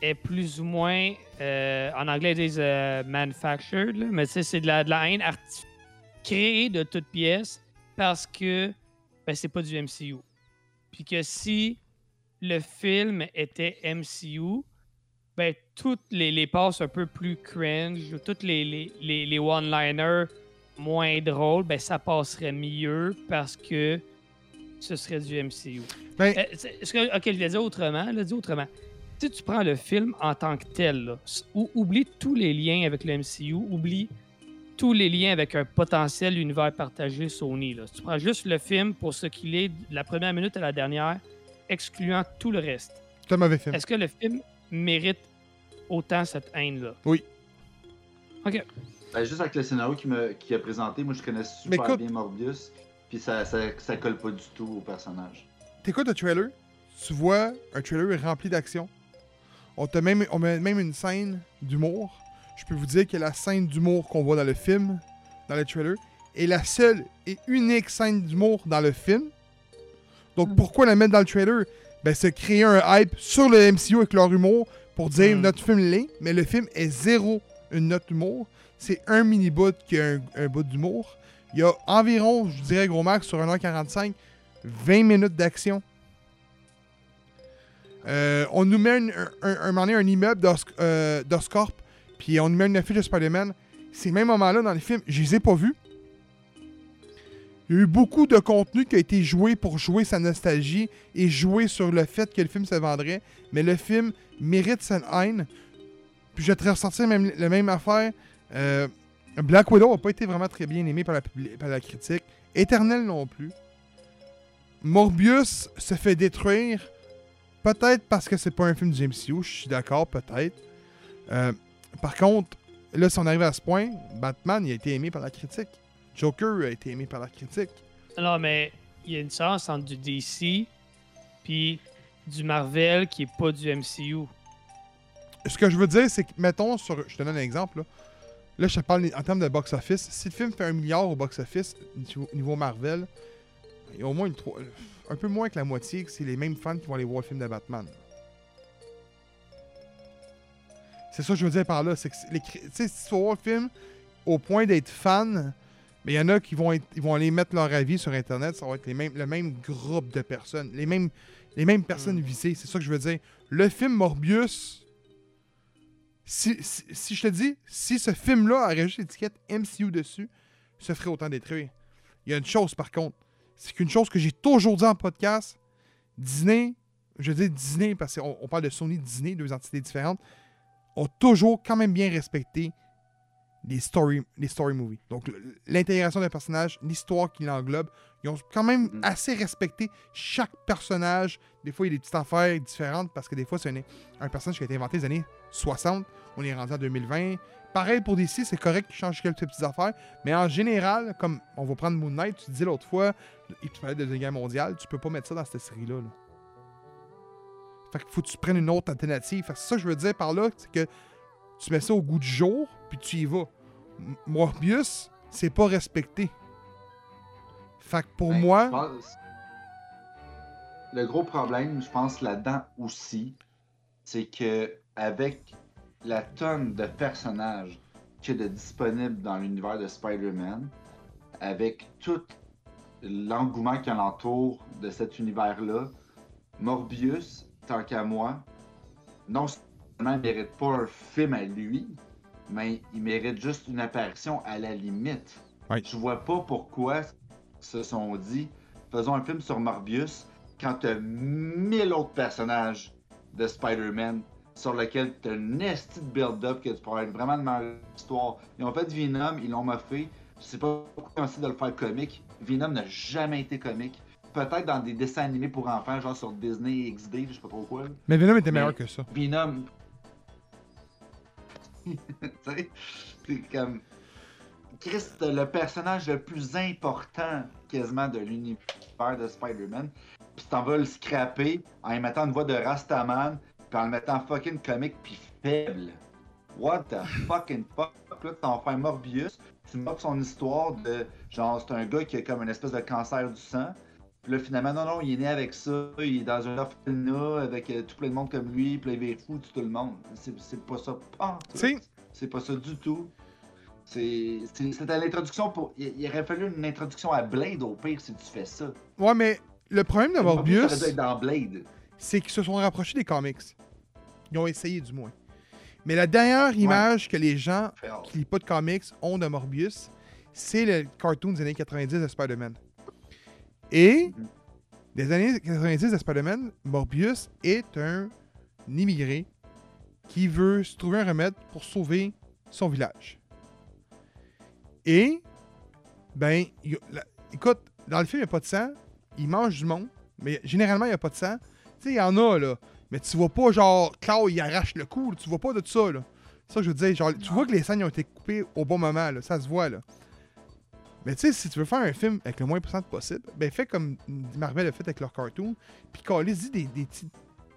est plus ou moins, euh, en anglais ils disent euh, manufactured, là, mais c'est de la, de la haine créée de toutes pièces parce que ben, c'est pas du MCU. Puis que si le film était MCU, ben, toutes les, les passes un peu plus cringe, toutes les, les, les, les one-liners moins drôles, ben, ça passerait mieux parce que ce serait du MCU. Ben, Euh, que- ok, je vais dire autrement. Autrement. Si tu prends le film en tant que tel, là, ou- oublie tous les liens avec le MCU, oublie tous les liens avec un potentiel univers partagé Sony. Là. Si tu prends juste le film pour ce qu'il est, de la première minute à la dernière, excluant tout le reste, c'est un mauvais film. est-ce que le film mérite autant cette haine-là? Oui. Ok. Ben, juste avec le scénario qu'il me- qu'il a présenté, moi je connais super écoute- bien Morbius, puis ça, ça, ça colle pas du tout au personnage. T'écoutes le trailer, tu vois un trailer rempli d'action. On te même, on met même une scène d'humour. Je peux vous dire que la scène d'humour qu'on voit dans le film, dans le trailer, est la seule et unique scène d'humour dans le film. Donc pourquoi la mettre dans le trailer? Ben c'est créer un hype sur le MCU avec leur humour pour dire Mm. notre film l'est, mais le film est zéro une note d'humour. C'est un mini bout qui a un, un bout d'humour. Il y a environ, je dirais gros max, sur 1h45, 20 minutes d'action. Euh, on nous met un, un, un, un immeuble euh, d'Oscorp, puis on nous met une affiche de Spider-Man. Ces mêmes moments-là dans les films, je les ai pas vus. Il y a eu beaucoup de contenu qui a été joué pour jouer sa nostalgie et jouer sur le fait que le film se vendrait, mais le film mérite sa haine. Puis je vais te ressortir même, la même affaire. Euh, Black Widow n'a pas été vraiment très bien aimé par la, par la critique. Éternel non plus. Morbius se fait détruire. Peut-être parce que c'est pas un film du MCU, je suis d'accord, peut-être. Euh, par contre, là, si on arrive à ce point, Batman il a été aimé par la critique. Joker a été aimé par la critique. Non, mais il y a une différence entre du DC puis du Marvel qui est pas du MCU. Ce que je veux dire, c'est que, mettons, sur, je te donne un exemple. Là, Là, je te parle en termes de box-office. Si le film fait un milliard au box-office, niveau, niveau Marvel, il y a au moins une un peu moins que la moitié que c'est les mêmes fans qui vont aller voir le film de Batman. C'est ça que je veux dire par là. C'est que les si tu vas voir le film au point d'être fan, mais il y en a qui vont, être- ils vont aller mettre leur avis sur Internet. Ça va être les mêmes, le même groupe de personnes. Les mêmes, les mêmes personnes Mm. visées. C'est ça que je veux dire. Le film Morbius, si, si, si je te dis, si ce film-là aurait juste l'étiquette MCU dessus, se ferait autant détruire. il y a une chose par contre. C'est qu'une chose que j'ai toujours dit en podcast, Disney, je dis Disney parce qu'on on parle de Sony Disney, deux entités différentes, ont toujours quand même bien respecté les story, les story movies. Donc l'intégration d'un personnage, l'histoire qui l'englobe, ils ont quand même Mhm. assez respecté chaque personnage. Des fois, il y a des petites affaires différentes parce que des fois, c'est un, un personnage qui a été inventé les années 60. On est rendu en 2020. Pareil pour DC, c'est correct qu'ils changent quelques petites affaires. Mais en général, comme on va prendre Moon Knight, tu disais l'autre fois, il te parlait de la Deuxième Guerre mondiale, tu peux pas mettre ça dans cette série-là. là. Fait qu'il faut que tu prennes une autre alternative. Fait que ça que je veux dire par là, c'est que tu mets ça au goût du jour, puis tu y vas. Morbius, c'est pas respecté. Fait que pour Ben, moi, pense- Le gros problème, je pense, là-dedans aussi, c'est que avec la tonne de personnages qu'il y a de disponibles dans l'univers de Spider-Man, avec tout l'engouement qui entoure de cet univers-là, Morbius, tant qu'à moi, non seulement il mérite pas un film à lui, mais il mérite juste une apparition à la limite. Ouais. Je vois pas pourquoi se sont dit faisons un film sur Morbius quand t'as mille autres personnages de Spider-Man sur lesquels t'as une esti de build-up que tu pourrais être vraiment dans l'histoire. Ils ont fait Venom, ils l'ont moffé. Je sais pas pourquoi ils ont essayé de le faire comique. Venom n'a jamais été comique. Peut-être dans des dessins animés pour enfants, genre sur Disney XD, je sais pas trop quoi. là. mais Venom était meilleur que ça. Venom. tu sais, c'est comme. Chris, t'as le personnage le plus important quasiment de l'univers de Spider-Man. Puis t'en vas le scraper en y mettant une voix de Rastaman, puis en le mettant fucking comique puis faible. What the fucking fuck? Là, t'en faire Morbius, tu moques son histoire de genre, c'est un gars qui a comme une espèce de cancer du sang. Puis là, finalement, non, non, il est né avec ça, il est dans un orphelinat avec euh, tout plein de monde comme lui, puis là, il fou tout le monde. C'est pas ça, pas sais, C'est pas ça du tout. C'est l'introduction pour. Il, il aurait fallu une introduction à Blade au pire si tu fais ça. ouais, mais le problème de Morbius, c'est qu'ils se sont rapprochés des comics. Ils ont essayé, du moins. Mais la dernière image que les gens qui lisent pas de comics ont de Morbius, c'est le cartoon des années 90 de Spider-Man. Et, Mhm. des années 90 de Spider-Man, Morbius est un immigré qui veut se trouver un remède pour sauver son village. Et, ben, il- la- écoute, dans le film, il n'y a pas de sang, il mange du monde, mais généralement, il n'y a pas de sang. Tu sais, il y en a, là. Mais tu vois pas, genre, Claude, il arrache le cou, là. tu vois pas de ça, là. Ça je veux dire. Genre, tu vois que les scènes ont été coupées au bon moment, là. Ça se voit, là. Mais tu sais, si tu veux faire un film avec le moins pourcent possible, ben fais comme Marvel a fait avec leur cartoon, puis calisse des, des petits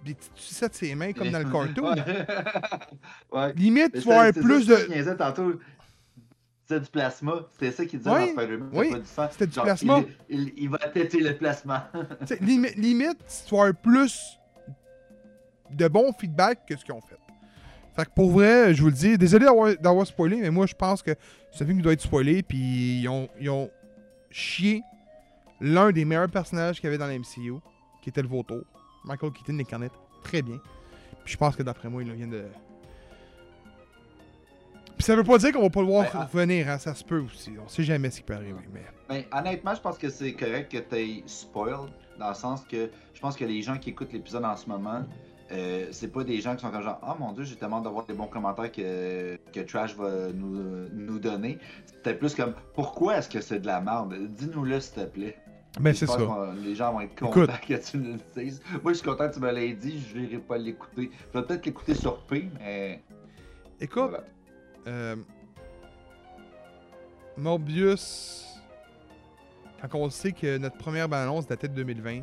des petites sucettes de ses mains comme dans le cartoon. ouais. Limite, Mais tu vas avoir plus ça de. tantôt. C'était du plasma. C'était ça qu'il disait Oui, dans Spider-Man. oui, du c'était du Genre, plasma. Il, il- il va têter le plasma. tu sais, limi- limite, tu vas avoir plus de bons feedback que ce qu'ils ont fait. Fait que pour vrai, je vous le dis, désolé d'avoir, spoilé, mais moi je pense que c'est un film qui doit être spoilé, puis ils ont, ils ont chié l'un des meilleurs personnages qu'il y avait dans la MCU, qui était le vautour. Michael Keaton l'incarnait très bien. Puis je pense que d'après moi, il vient de. Puis ça veut pas dire qu'on va pas le voir Ben, ah. revenir, hein, ça se peut aussi. On sait jamais ce qui peut arriver, mais. Ben, honnêtement, je pense que c'est correct que tu spoil, dans le sens que je pense que les gens qui écoutent l'épisode en ce moment, euh, c'est pas des gens qui sont comme genre Ah mon dieu, j'ai tellement d'avoir des bons commentaires que, que Trash va nous, nous donner. C'était plus comme Pourquoi est-ce que c'est de la merde? Dis-nous-le s'il te plaît. Ben Je c'est ça. Les gens vont être Écoute. contents que tu nous le dises. Moi, je suis content que tu me l'aies dit, je n'irai pas l'écouter. Je vais peut-être l'écouter sur P, mais. Écoute, voilà. Euh, Morbius, quand on sait que notre première bande-annonce datait de 2020,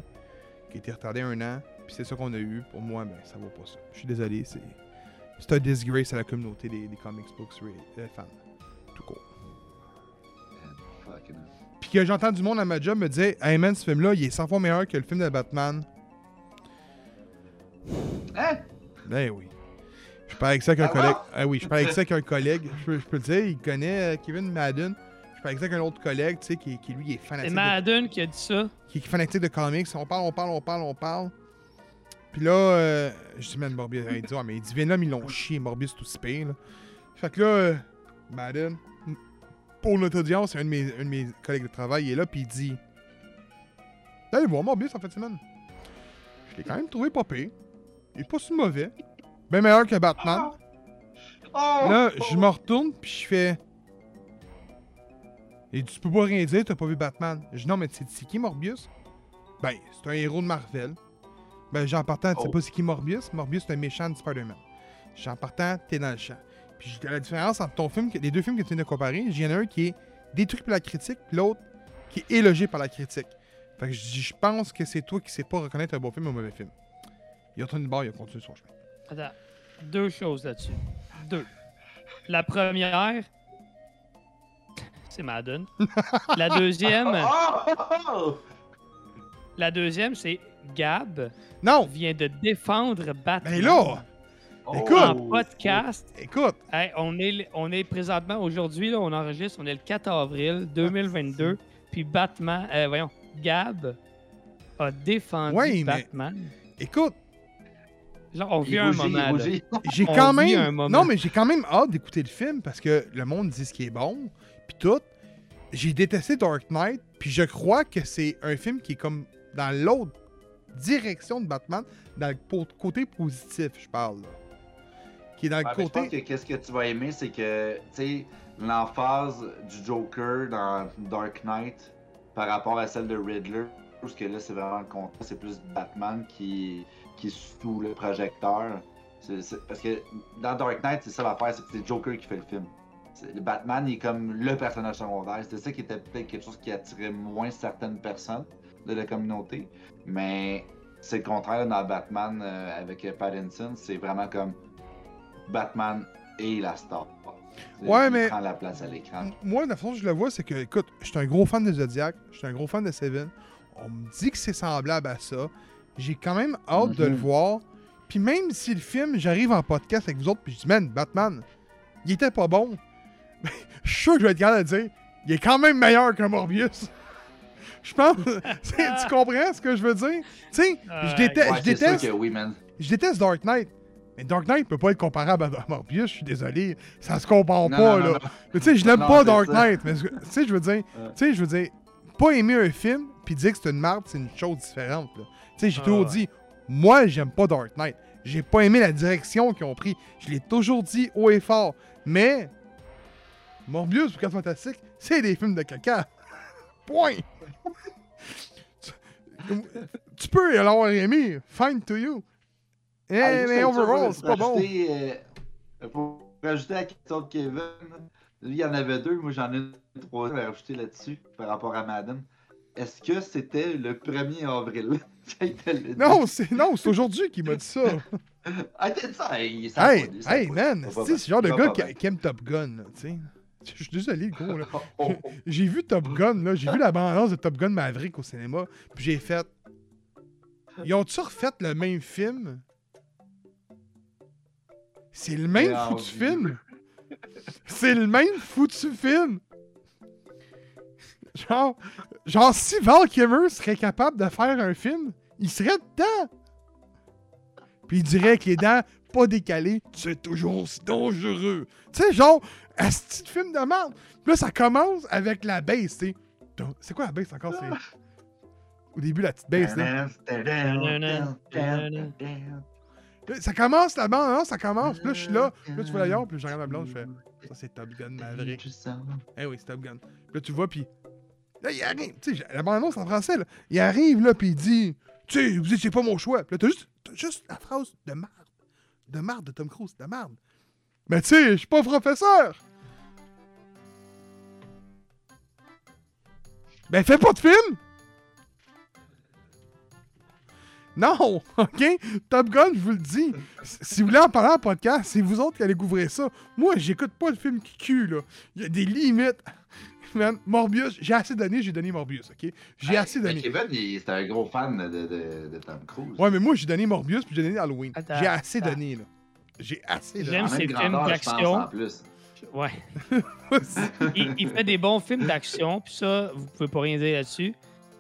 qui a été retardée un an, puis c'est ça qu'on a eu, pour moi, ben ça vaut pas ça. Je suis désolé, c'est c'est un disgrace à la communauté des, des comics books euh, fans. Tout court. Puis que j'entends du monde à ma job me dire Hey man, ce film-là, il est 100 fois meilleur que le film de Batman. Hein? Ben oui. Je parle avec ça avec un Ah collègue. Ah oui, je parle avec ça avec un collègue. Je peux, je peux le dire, il connaît euh, Kevin Madden. Je parle avec ça avec un autre collègue, tu sais, qui, qui lui est C'est fanatique. De, Madden qui a dit ça. qui est fanatique de comics. On parle, on parle, on parle, on parle. Puis là, euh, je dis, man, Morbius, il dit, ah, mais il dit, Venom, ils l'ont chié, Morbius, tout si pire, là. Fait que là, euh, Madden, pour notre audience, un de mes, un de mes collègues de travail il est là, puis il dit Allez voir Morbius en fait semaine. Je l'ai quand même trouvé pas pire. Il est pas si mauvais. Bien meilleur que Batman. Oh! Là, je me retourne, puis je fais. Et tu peux pas rien dire, t'as pas vu Batman. Je dis non, mais c'est qui Morbius Ben, c'est un héros de Marvel. Ben, j'en partant, tu sais Oh. pas c'est qui Morbius Morbius, c'est un méchant de Spider-Man. J'en partant, t'es dans le champ. Puis la différence entre ton film, les deux films que tu viens de comparer, il y en a un qui est détruit par la critique, puis l'autre qui est élogé par la critique. Fait que je dis, je pense que c'est toi qui sais pas reconnaître un bon film ou un mauvais film. Il a tourné de bord, il a continué son chemin. Attends, deux choses là-dessus. Deux. La première, c'est Madden. La deuxième! Oh! la deuxième, c'est Gab Non! vient de défendre Batman. Ben là! Oh! Écoute! En podcast. Écoute! Hey, on, est, on est présentement, aujourd'hui, là, on enregistre, on est le 4 avril 2022. Puis Batman, euh, voyons, Gab a défendu Ouais, mais- Batman. Écoute! Genre, on vit un moment. J'ai quand même. Non, mais j'ai quand même hâte d'écouter le film parce que le monde dit ce qui est bon, puis tout. J'ai détesté Dark Knight, puis je crois que c'est un film qui est comme dans l'autre direction de Batman, dans le côté positif, je parle. là. Qui est dans le mais je pense côté. que qu'est-ce que tu vas aimer, c'est que, tu sais, l'emphase du Joker dans Dark Knight par rapport à celle de Riddler, parce que là, c'est vraiment le contraire, c'est plus Batman qui, qui est sous le projecteur. Parce que dans Dark Knight, c'est ça l'affaire, c'est que c'est Joker qui fait le film. Le Batman il est comme le personnage secondaire. C'était ça qui était peut-être quelque chose qui attirait moins certaines personnes de la communauté. Mais c'est le contraire dans Batman euh, avec Pattinson. C'est vraiment comme Batman et la star. Ouais, mais- prend la place à l'écran. Moi, la façon que je le vois, c'est que, écoute, je suis un gros fan de Zodiac, je suis un gros fan de Seven. On me dit que c'est semblable à ça. J'ai quand même hâte de le Mhm. voir. Puis même si le film, j'arrive en podcast avec vous autres, puis je dis, man, Batman, il était pas bon. je suis sûr que je vais être capable de dire, il est quand même meilleur que Morbius. Je pense. tu comprends ce que je veux dire? Tu sais, je, déteste, Ouais, je, déteste, que oui, man. je déteste Dark Knight. Mais Dark Knight peut pas être comparable à Morbius, je suis désolé. Ça se compare Non, pas, non, là. non, non. Mais tu sais, je l'aime pas Dark ça. Knight, mais ce que- tu sais, je veux dire, tu sais, je veux dire, pas aimer un film puis dire que c'est une marde, c'est une chose différente. là. Tu sais, j'ai Ah, toujours ouais. dit, moi, j'aime pas Dark Knight. J'ai pas aimé la direction qu'ils ont pris. Je l'ai toujours dit haut et fort. Mais Morbius ou 4 Fantastique, c'est des films de caca. Point. Tu, tu peux l'avoir aimé, fine to you. Eh, Ah, mais overall, c'est pas bon. rajouter, euh, pour rajouter la question de Kevin, lui, il y en avait deux, moi j'en ai troisième à rajouter là-dessus par rapport à Madden. Est-ce que c'était le 1er avril? Non, c'est non, c'est aujourd'hui qu'il m'a dit ça. Ah, ça, Hey, hey man, c'est le genre de gars qui, aime Top Gun, tu sais. Je suis désolé, le gros, là. Oh, oh. J'ai vu Top Gun, là, j'ai vu la bande-annonce de Top Gun Maverick au cinéma, puis j'ai fait... Ils ont-tu refait le même film? C'est le même J'ai foutu film? C'est le même foutu film? Genre, genre si Val serait capable de faire un film, il serait dedans. Puis il dirait que les dents pas décalées, c'est toujours aussi dangereux. Tu sais, genre, un petit film de merde. Puis là, ça commence avec la bass, tu sais. C'est quoi la bass encore? C'est... Au début, la petite bass, là. Ça commence la bande, non, ça commence. Puis là, je suis là. Là, tu vois l'ailleurs, puis je regarde ma blonde, je fais Ça, c'est Top Gun Maverick. Eh oui, c'est Top Gun. Puis là, tu vois, puis. Là, il arrive. Tu sais, la bande-annonce en français, là. Il arrive, là, puis il dit Tu sais, vous pas mon choix. Puis là, t'as juste, juste la phrase de marde. De marde de Tom Cruise, de marde. Mais tu sais, je suis pas professeur. Ben, fais pas de film! Non, ok? Top Gun, je vous le dis. Si vous voulez en parler en podcast, c'est vous autres qui allez couvrir ça. Moi, j'écoute pas le film qui cul, là. Il y a des limites. Man, Morbius, j'ai assez donné, j'ai donné Morbius, ok? J'ai assez donné. Kevin, il- c'était un gros fan de, de, de Tom Cruise. Ouais, mais moi, j'ai donné Morbius puis j'ai donné Halloween. J'ai assez attends. donné, là. J'ai assez J'aime donné. ces même films d'action. Ouais. il, il fait des bons films d'action, puis ça, vous pouvez pas rien dire là-dessus.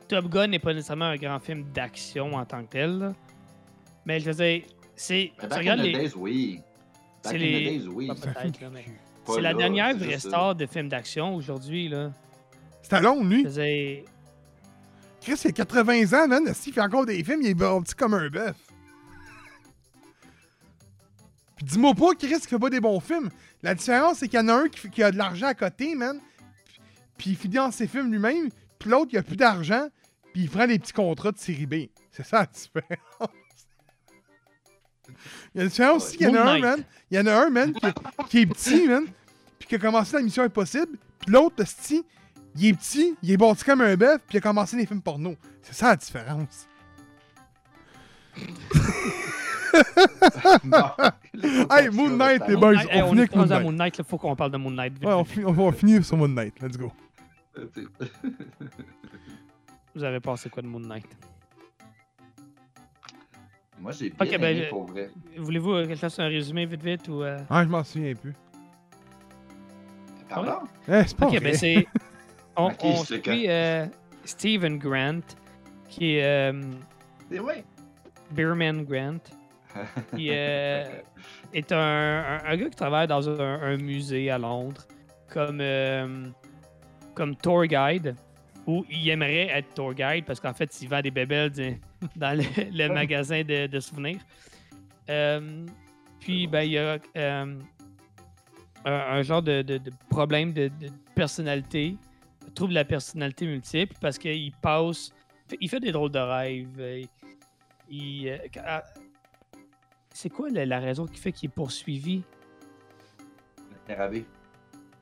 Top Gun n'est pas nécessairement un grand film d'action en tant que tel. là. Mais je veux dire, c'est. Back in regardes the les. days, oui. Back c'est in les- the days, oui. Pas peut-être, là, mais- C'est la dernière vraie euh, star de film d'action aujourd'hui, là. Stallone, lui? Faisait... Chris, il a 80 ans, man. S'il fait encore des films, il est petit comme un bœuf. Puis dis-moi pas, Chris, qu'il fait pas des bons films. La différence, c'est qu'il y en a un qui, qui a de l'argent à côté, man. Puis il finance ses films lui-même. Puis l'autre, il a plus d'argent. Puis il prend des petits contrats de série B. C'est ça la différence. Il y a une différence aussi qu'il y en a un, man. Il y en a un, man, qui, qui est petit, man. Puis qui a commencé la mission impossible. Puis l'autre, sti, il est petit, il est bâti comme un bœuf, puis il a commencé les films porno. C'est ça la différence. non. Hey, Moon Knight, les boys, on finit avec Moon à Knight. Moon Knight, là, faut qu'on parle de Moon Knight. vite, Ouais, on, va finir sur Moon Knight. Let's go. Vous avez pensé quoi de Moon Knight? Moi, j'ai bien Ok, ben, aimé pour vrai. Voulez-vous euh, que je fasse un résumé vite vite ou... euh? Ah, je m'en souviens plus. Pardon? Eh, c'est pas Ok, vrai. ben c'est... On, Ok, on suit euh, Stephen Grant, qui est euh, C'est vrai. Beerman Grant, qui euh, est un, un- un gars qui travaille dans un, un musée à Londres comme, euh, comme tour guide, où il aimerait être tour guide parce qu'en fait, il vend des bébelles dans le, le magasin de, de souvenirs. Euh, puis, ben, il y a euh, un, un genre de, de- de problème de, de personnalité, trouble de la personnalité multiple parce qu'il passe. Il fait des drôles de rêves. euh, Il, ah, c'est quoi la, la raison qui fait qu'il est poursuivi? Scarabée.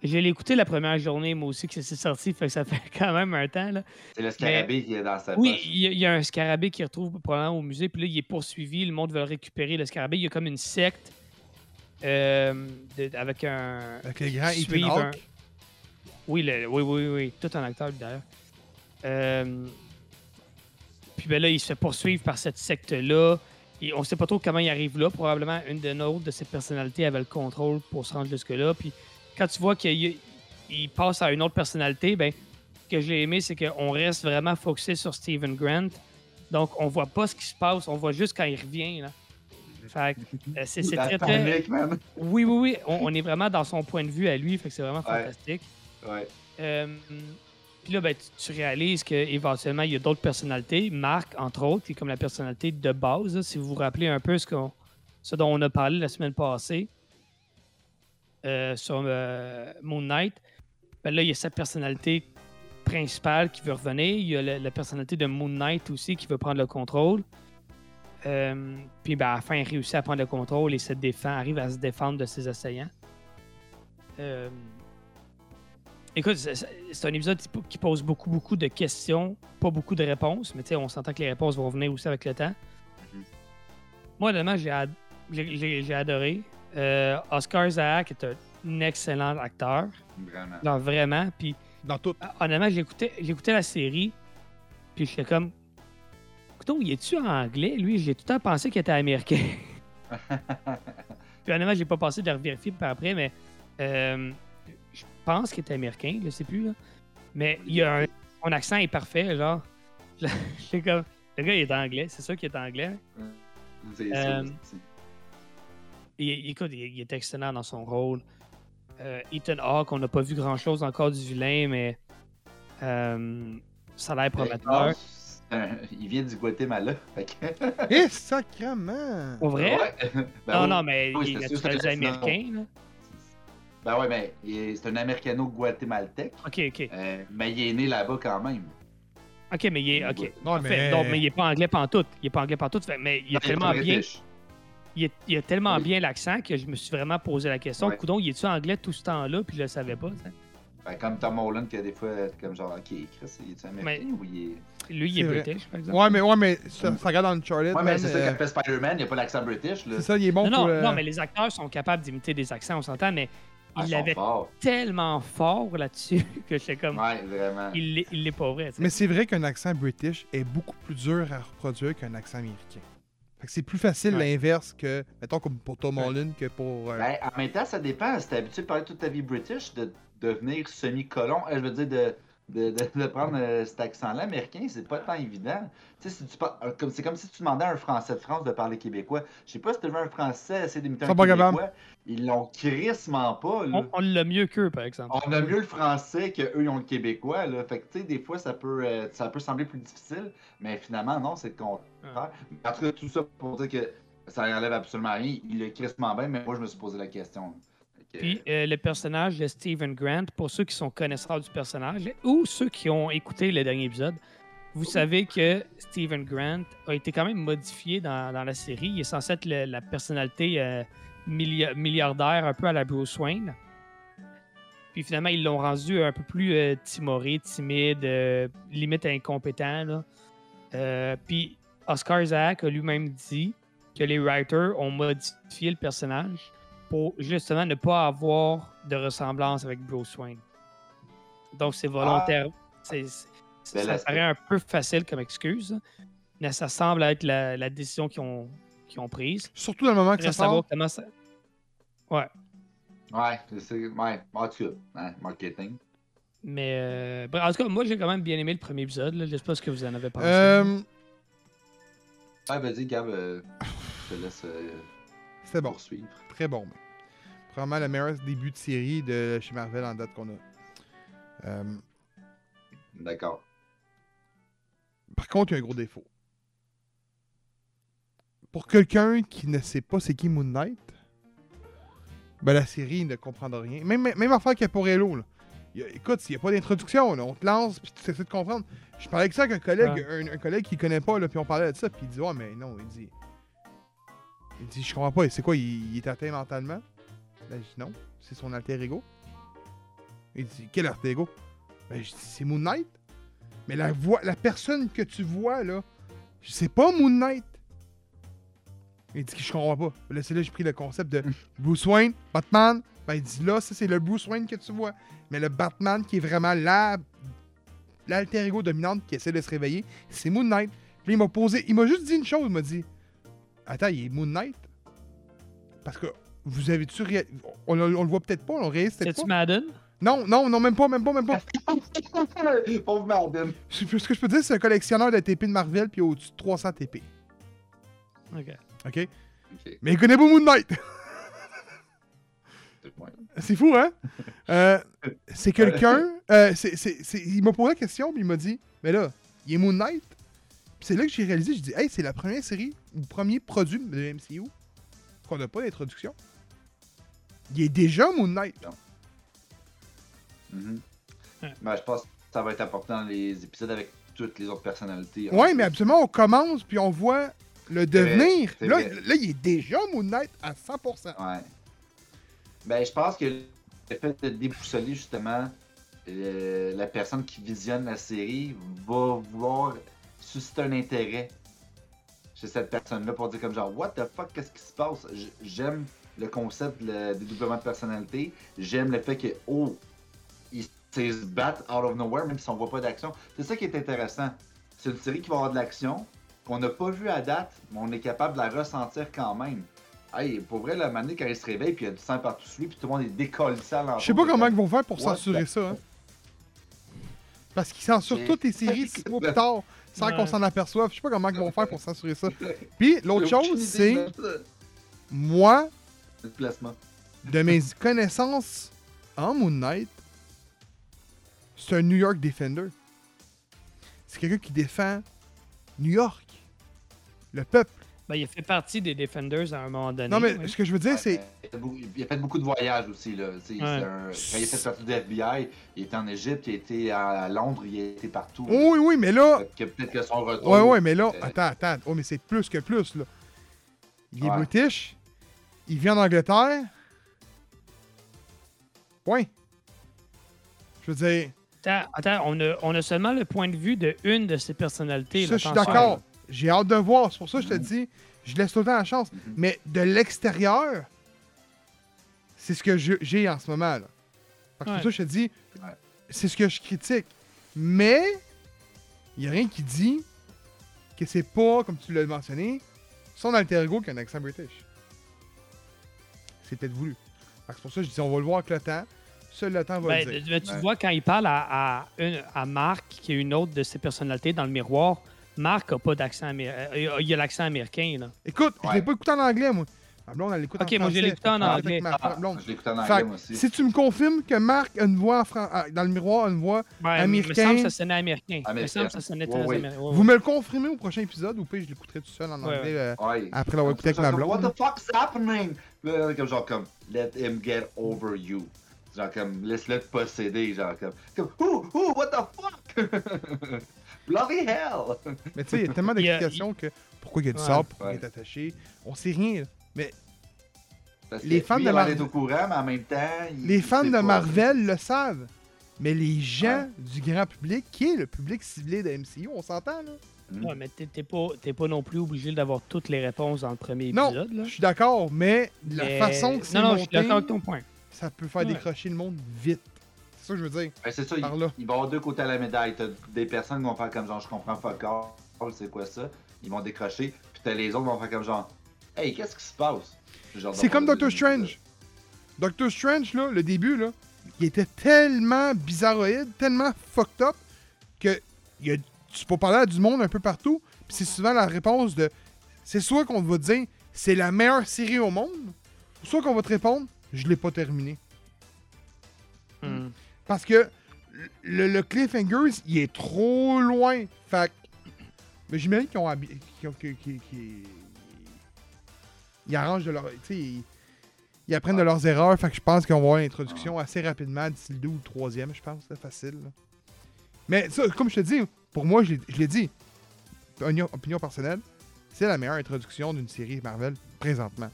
Je l'ai écouté la première journée, moi aussi, que c'est sorti, fait que ça fait quand même un temps. Là. C'est le scarabée qui est dans sa Oui, il y, a- il y a un scarabée qui retrouve probablement au musée, puis là, il est poursuivi, le monde veut récupérer le scarabée. Il y a comme une secte euh, de- avec un. Avec les grands suivre Ethan un-. Oui, le- oui, oui, oui, tout un acteur d'ailleurs. Euh, puis ben là, il se fait poursuivre par cette secte-là. Et on sait pas trop comment il arrive là. Probablement une de nos de ses personnalités avait le contrôle pour se rendre jusque-là. Puis quand tu vois qu'il il passe à une autre personnalité, ben, ce que j'ai aimé, c'est qu'on reste vraiment focusé sur Steven Grant. Donc, on voit pas ce qui se passe, on voit juste quand il revient. Là. Fait que, euh, c'est très, très. Oui, oui, oui. On, on est vraiment dans son point de vue à lui. Fait que c'est vraiment Ouais. fantastique. Ouais. Euh, puis là, ben, tu, tu réalises qu'éventuellement, il y a d'autres personnalités. Marc, entre autres, qui est comme la personnalité de base. là, si vous vous rappelez un peu ce, qu'on- ce dont on a parlé la semaine passée euh, sur euh, Moon Knight. Ben là, il y a sa personnalité principale qui veut revenir. Il y a la, la personnalité de Moon Knight aussi qui veut prendre le contrôle. Euh, puis ben, à la fin, il réussit à prendre le contrôle et se défend, arrive à se défendre de ses assaillants. Écoute, c'est- un épisode qui po- qui pose beaucoup, beaucoup de questions, pas beaucoup de réponses, mais on s'entend que les réponses vont venir aussi avec le temps. Mhm. Moi, honnêtement, ad- j'ai adoré. Euh, Oscar Isaac est un excellent acteur. Vraiment. Genre, vraiment. Puis, Dans tout. ah, honnêtement, j'écoutais j'écoutais la série, puis j'étais comme. Écoute, il est-tu en anglais, lui J'ai tout le temps pensé qu'il était américain. Puis honnêtement, j'ai pas passé de revérifier par après, mais euh, je pense qu'il est américain, je sais plus. Là. Mais il y a un, son accent est parfait, genre. J'étais comme. Le gars, il est anglais, c'est sûr qu'il est anglais. C'est Euh, sûr, Il, il- écoute, il, il est excellent dans son rôle. Euh, Ethan Hawke, on n'a pas vu grand-chose encore du vilain, mais euh, ça a l'air prometteur. Non, un- Il vient du Guatemala. Fait que... Eh, sacrement! Pour vrai? Ouais. Ben non, oui. non, mais Oui, il est naturalisé américain. Là. Ben ouais, mais il est- c'est un Americano-Guatémaltèque. Ok, ok. euh, mais il est né là-bas quand même. Ok, mais il est. Ok. Non, mais... Donc, mais il est pas anglais pantoute. Il est pas anglais pantoute. Mais il Non, est tellement pas bien. British. Il, est- il a tellement Oui. bien l'accent que je me suis vraiment posé la question. Ouais. Coudon, il est-tu anglais tout ce temps-là, puis je le savais pas. t'sais? Ben, comme Tom Holland, que des fois, comme genre, ok, Chris, il est américain ou il est. Lui, il est vrai. british, par exemple. Ouais, mais, ouais, mais ça, ça regarde dans le Charlotte. Ouais, mais c'est ça euh, qu'appelle Spider-Man, il n'y a pas l'accent british. Là. C'est ça, il est bon non, pour... non, euh, non, mais les acteurs sont capables d'imiter des accents, on s'entend, mais Ah, il l'avait tellement fort là-dessus que j'étais comme. Ouais, vraiment. Il l'est- il l'est pas vrai. t'sais. Mais c'est vrai qu'un accent british est beaucoup plus dur à reproduire qu'un accent américain. Fait que c'est plus facile Ouais. l'inverse que, mettons, comme pour Tom Ouais. Holland que pour... euh, Ben, en même temps, ça dépend. Si t'es habitué de parler toute ta vie british, de devenir semi-colon, euh, je veux dire, de, de, de, de prendre euh, cet accent-là américain, c'est pas tant évident. Tu sais, si tu par- comme, c'est comme si tu demandais à un Français de France de parler québécois. Je sais pas si tu veux un Français essayer d'imiter Ils un Québécois. Ils l'ont crissement pas, là. On, on l'a mieux qu'eux, par exemple. On a mieux le français qu'eux, ils ont le québécois, là. Fait que, tu sais, des fois, ça peut, euh, ça peut sembler plus difficile, mais finalement, non, c'est le contraire. En tout cas, tout ça pour dire que ça enlève absolument rien. Il est crissement bien, mais moi, je me suis posé la question. Puis euh, le personnage de Stephen Grant, pour ceux qui sont connaisseurs du personnage ou ceux qui ont écouté le dernier épisode, vous savez que Stephen Grant a été quand même modifié dans, dans la série. Il est censé être le- la personnalité euh, milli- milliardaire, un peu à la Bruce Wayne. Puis finalement, ils l'ont rendu un peu plus euh, timoré, timide, limite incompétent. là. Puis Oscar Isaac a lui-même dit que les writers ont modifié le personnage pour justement ne pas avoir de ressemblance avec Bruce Wayne. Donc c'est volontaire. C'est- c'est- Bel ça paraît un peu facile comme excuse, mais ça semble être la, la décision qu'ils ont, prise. Surtout dans le moment que ça sort. comment ça. Ouais. Ouais, c'est. Ouais, en tout cas, hein, marketing. Mais euh, bref, en tout cas, moi j'ai quand même bien aimé le premier épisode. là. Je sais pas ce que vous en avez pensé. Euh, Ouais, vas-y, Gab, euh, je te laisse euh, C'était bon. poursuivre. Très bon. mais Probablement le meilleur début de série de chez Marvel en date qu'on a. Euh, D'accord. par contre, il y a un gros défaut. Pour quelqu'un qui ne sait pas c'est qui Moon Knight, ben la série ne comprendra rien. Même, même affaire qu'il y a pour Hello. Là. Il y a- écoute, s'il n'y a pas d'introduction, là, on te lance puis tu essaies de comprendre. Je parlais avec ça avec un collègue, Ouais. un, un collègue qui connaît pas, là, puis on parlait de ça, puis il dit Ouais, mais non, il dit. Il dit Je comprends pas, c'est quoi, il, il est atteint mentalement? Ben, je dis non, c'est son alter ego. Il dit Quel alter ego? Ben, je dis C'est Moon Knight. Mais la voix, la personne que tu vois, là, c'est pas Moon Knight. Il dit que je comprends pas. Là, c'est là que j'ai pris le concept de Bruce Wayne, Batman. Ben, il dit là, ça, c'est le Bruce Wayne que tu vois. Mais le Batman qui est vraiment la l'alter ego dominante qui essaie de se réveiller, c'est Moon Knight. Puis il m'a posé, il m'a juste dit une chose, il m'a dit Attends, il est Moon Knight? Parce que vous avez-tu réa- on, on le voit peut-être pas, on le réalise peut-être C'est-tu pas. Madden? Non, non, non, même pas, même pas, même pas. Pauvre Marden. Ce que je peux dire, c'est un collectionneur de TP de Marvel puis au-dessus de 300 TP. Ok. OK? Ok, Mais il connaît pas Moon Knight. c'est le point. C'est fou, hein? Euh, c'est quelqu'un. euh, c'est- c'est- c'est- il m'a posé la question, puis il m'a dit Mais là, il est Moon Knight? Puis c'est là que j'ai réalisé j'ai dit Hey, c'est la première série, ou le premier produit de MCU qu'on n'a pas d'introduction. Il est déjà Moon Knight. Mhm. Ben, je pense que ça va être important dans les épisodes avec toutes les autres personnalités. Ouais, mais absolument, on commence, puis on voit le devenir. Là, là, il est déjà Moon Knight à 100%. Ouais. Ben, je pense que le fait de déboussoler justement la personne qui visionne la série va vouloir susciter un intérêt chez cette personne-là pour dire comme genre What the fuck, qu'est-ce qui se passe? J'aime le concept le dédoublement de personnalité. J'aime le fait que oh, ils se battent out of nowhere même si on voit pas d'action. C'est ça qui est intéressant. C'est une série qui va avoir de l'action qu'on n'a pas vu à date, mais on est capable de la ressentir quand même. Hey, pour vrai, la manée, quand il se réveille, puis il y a du sang partout sur lui, puis tout le monde est décollé l'entour. Je sais pas comment comme- ils vont faire pour What censurer the- ça. hein. Parce qu'ils censurent toutes les séries six mois plus tard sans Ouais. qu'on s'en aperçoive. Je sais pas comment ils vont faire pour censurer ça. Puis l'autre chose, c'est ça. moi, Le placement. de mes connaissances en Moon Knight, c'est un New York Defender. C'est quelqu'un qui défend New York, le peuple. Ben, il a fait partie des Defenders à un moment donné. Non, mais oui. ce que je veux dire, c'est. il a fait beaucoup- de voyages aussi. Là. Un- Quand il a fait partie du FBI, il était en Égypte, il était à Londres, il était partout. Oui, oui, mais là. Peut-être que son retour. Ouais, ouais, mais là. Euh, Attends, attends. Oh, mais c'est plus que plus, là. Il est Ouais. british. Il vient en Angleterre. Point. Je veux dire. Attends, attends, on, a, on a seulement le point de vue de une de ces personnalités. Ça, là, je suis d'accord. J'ai hâte de voir. C'est pour ça que je te dis, je laisse tout le temps la chance. Mais de l'extérieur, c'est ce que je- j'ai en ce moment. Là. Fait que C'est Ouais. pour ça que je te dis, c'est ce que je critique. Mais, il n'y a rien qui dit que c'est pas, comme tu l'as mentionné, son alter ego qui a un accent british. C'est peut-être voulu. Que C'est pour ça que je dis, on va le voir avec le temps. Seul le temps va Ben, le dire. mais tu Ouais. vois, quand il parle à, à, une- à Marc, qui est une autre de ses personnalités dans le miroir, Marc n'a pas d'accent américain. Il a l'accent américain, là. Écoute, je l'ai pas écouté en anglais, moi. Ma blonde, elle l'écoute en Ok, français. moi, je l'ai écouté en anglais. ma Ah, blonde. je l'écoute en anglais, moi aussi. si tu me confirmes que Marc a une voix en fran- ah, dans le miroir, une voix, Ouais, Américain. Il me semble que ça sonnait américain. Il me Américain. semble que ça sonnait très américain. Vous me le confirmez au prochain épisode ou puis je l'écouterai tout seul en anglais euh, après l'avoir écouté avec ma blonde. What the fuck's happening? Comme genre comme Let him get over you. Genre comme laisse-le te posséder. Genre comme, comme Ouh, ouh, what the fuck? Bloody hell! Mais tu sais, il y a tellement d'explications que pourquoi il y a du Ouais. sable, pourquoi Ouais. il est attaché. On sait rien. là. Mais Parce Les fans lui, de Marvel- d'être au courant, mais en même temps. il- les fans de. Marvel le savent. Mais les gens Ouais. du grand public, qui est le public ciblé de MCU, on s'entend là? Hmm. Ouais, mais t'es pas, t'es pas non plus obligé d'avoir toutes les réponses dans le premier Non, épisode. Là. Je suis d'accord, mais la Mais- façon que c'est Non, non, je suis monté, d'accord avec ton point. ça peut faire Ouais. décrocher le monde vite. C'est ça que je veux dire. Ben, c'est ça, il, Par là. il va y avoir deux côtés à la médaille. T'as des personnes qui vont faire comme genre, je comprends fuck all, c'est quoi ça? Ils vont décrocher. Puis t'as les autres qui vont faire comme genre, hey, qu'est-ce qui se passe? C'est comme Doctor Strange. Doctor Strange, là, le début, là, il était tellement bizarroïde, tellement fucked up, que il y a, tu peux parler à du monde un peu partout, puis c'est souvent la réponse de c'est soit qu'on va te dire c'est la meilleure série au monde, ou soit qu'on va te répondre je l'ai pas terminé. Hmm. Parce que le, le cliffhanger, il est trop loin. Fait que- Mais j'imagine qu'ils ont, ont- qu'ils- qu'ils- qu'ils- ils arrangent de leur. Tu sais, ils, ils apprennent de leurs erreurs. Fait que je pense qu'on va avoir l'introduction assez rapidement d'ici le 2 ou le 3 je pense. C'est facile. là. Mais ça, comme je te dis, pour moi, je l'ai- je l'ai dit. Opinion, opinion personnelle, c'est la meilleure introduction d'une série Marvel présentement.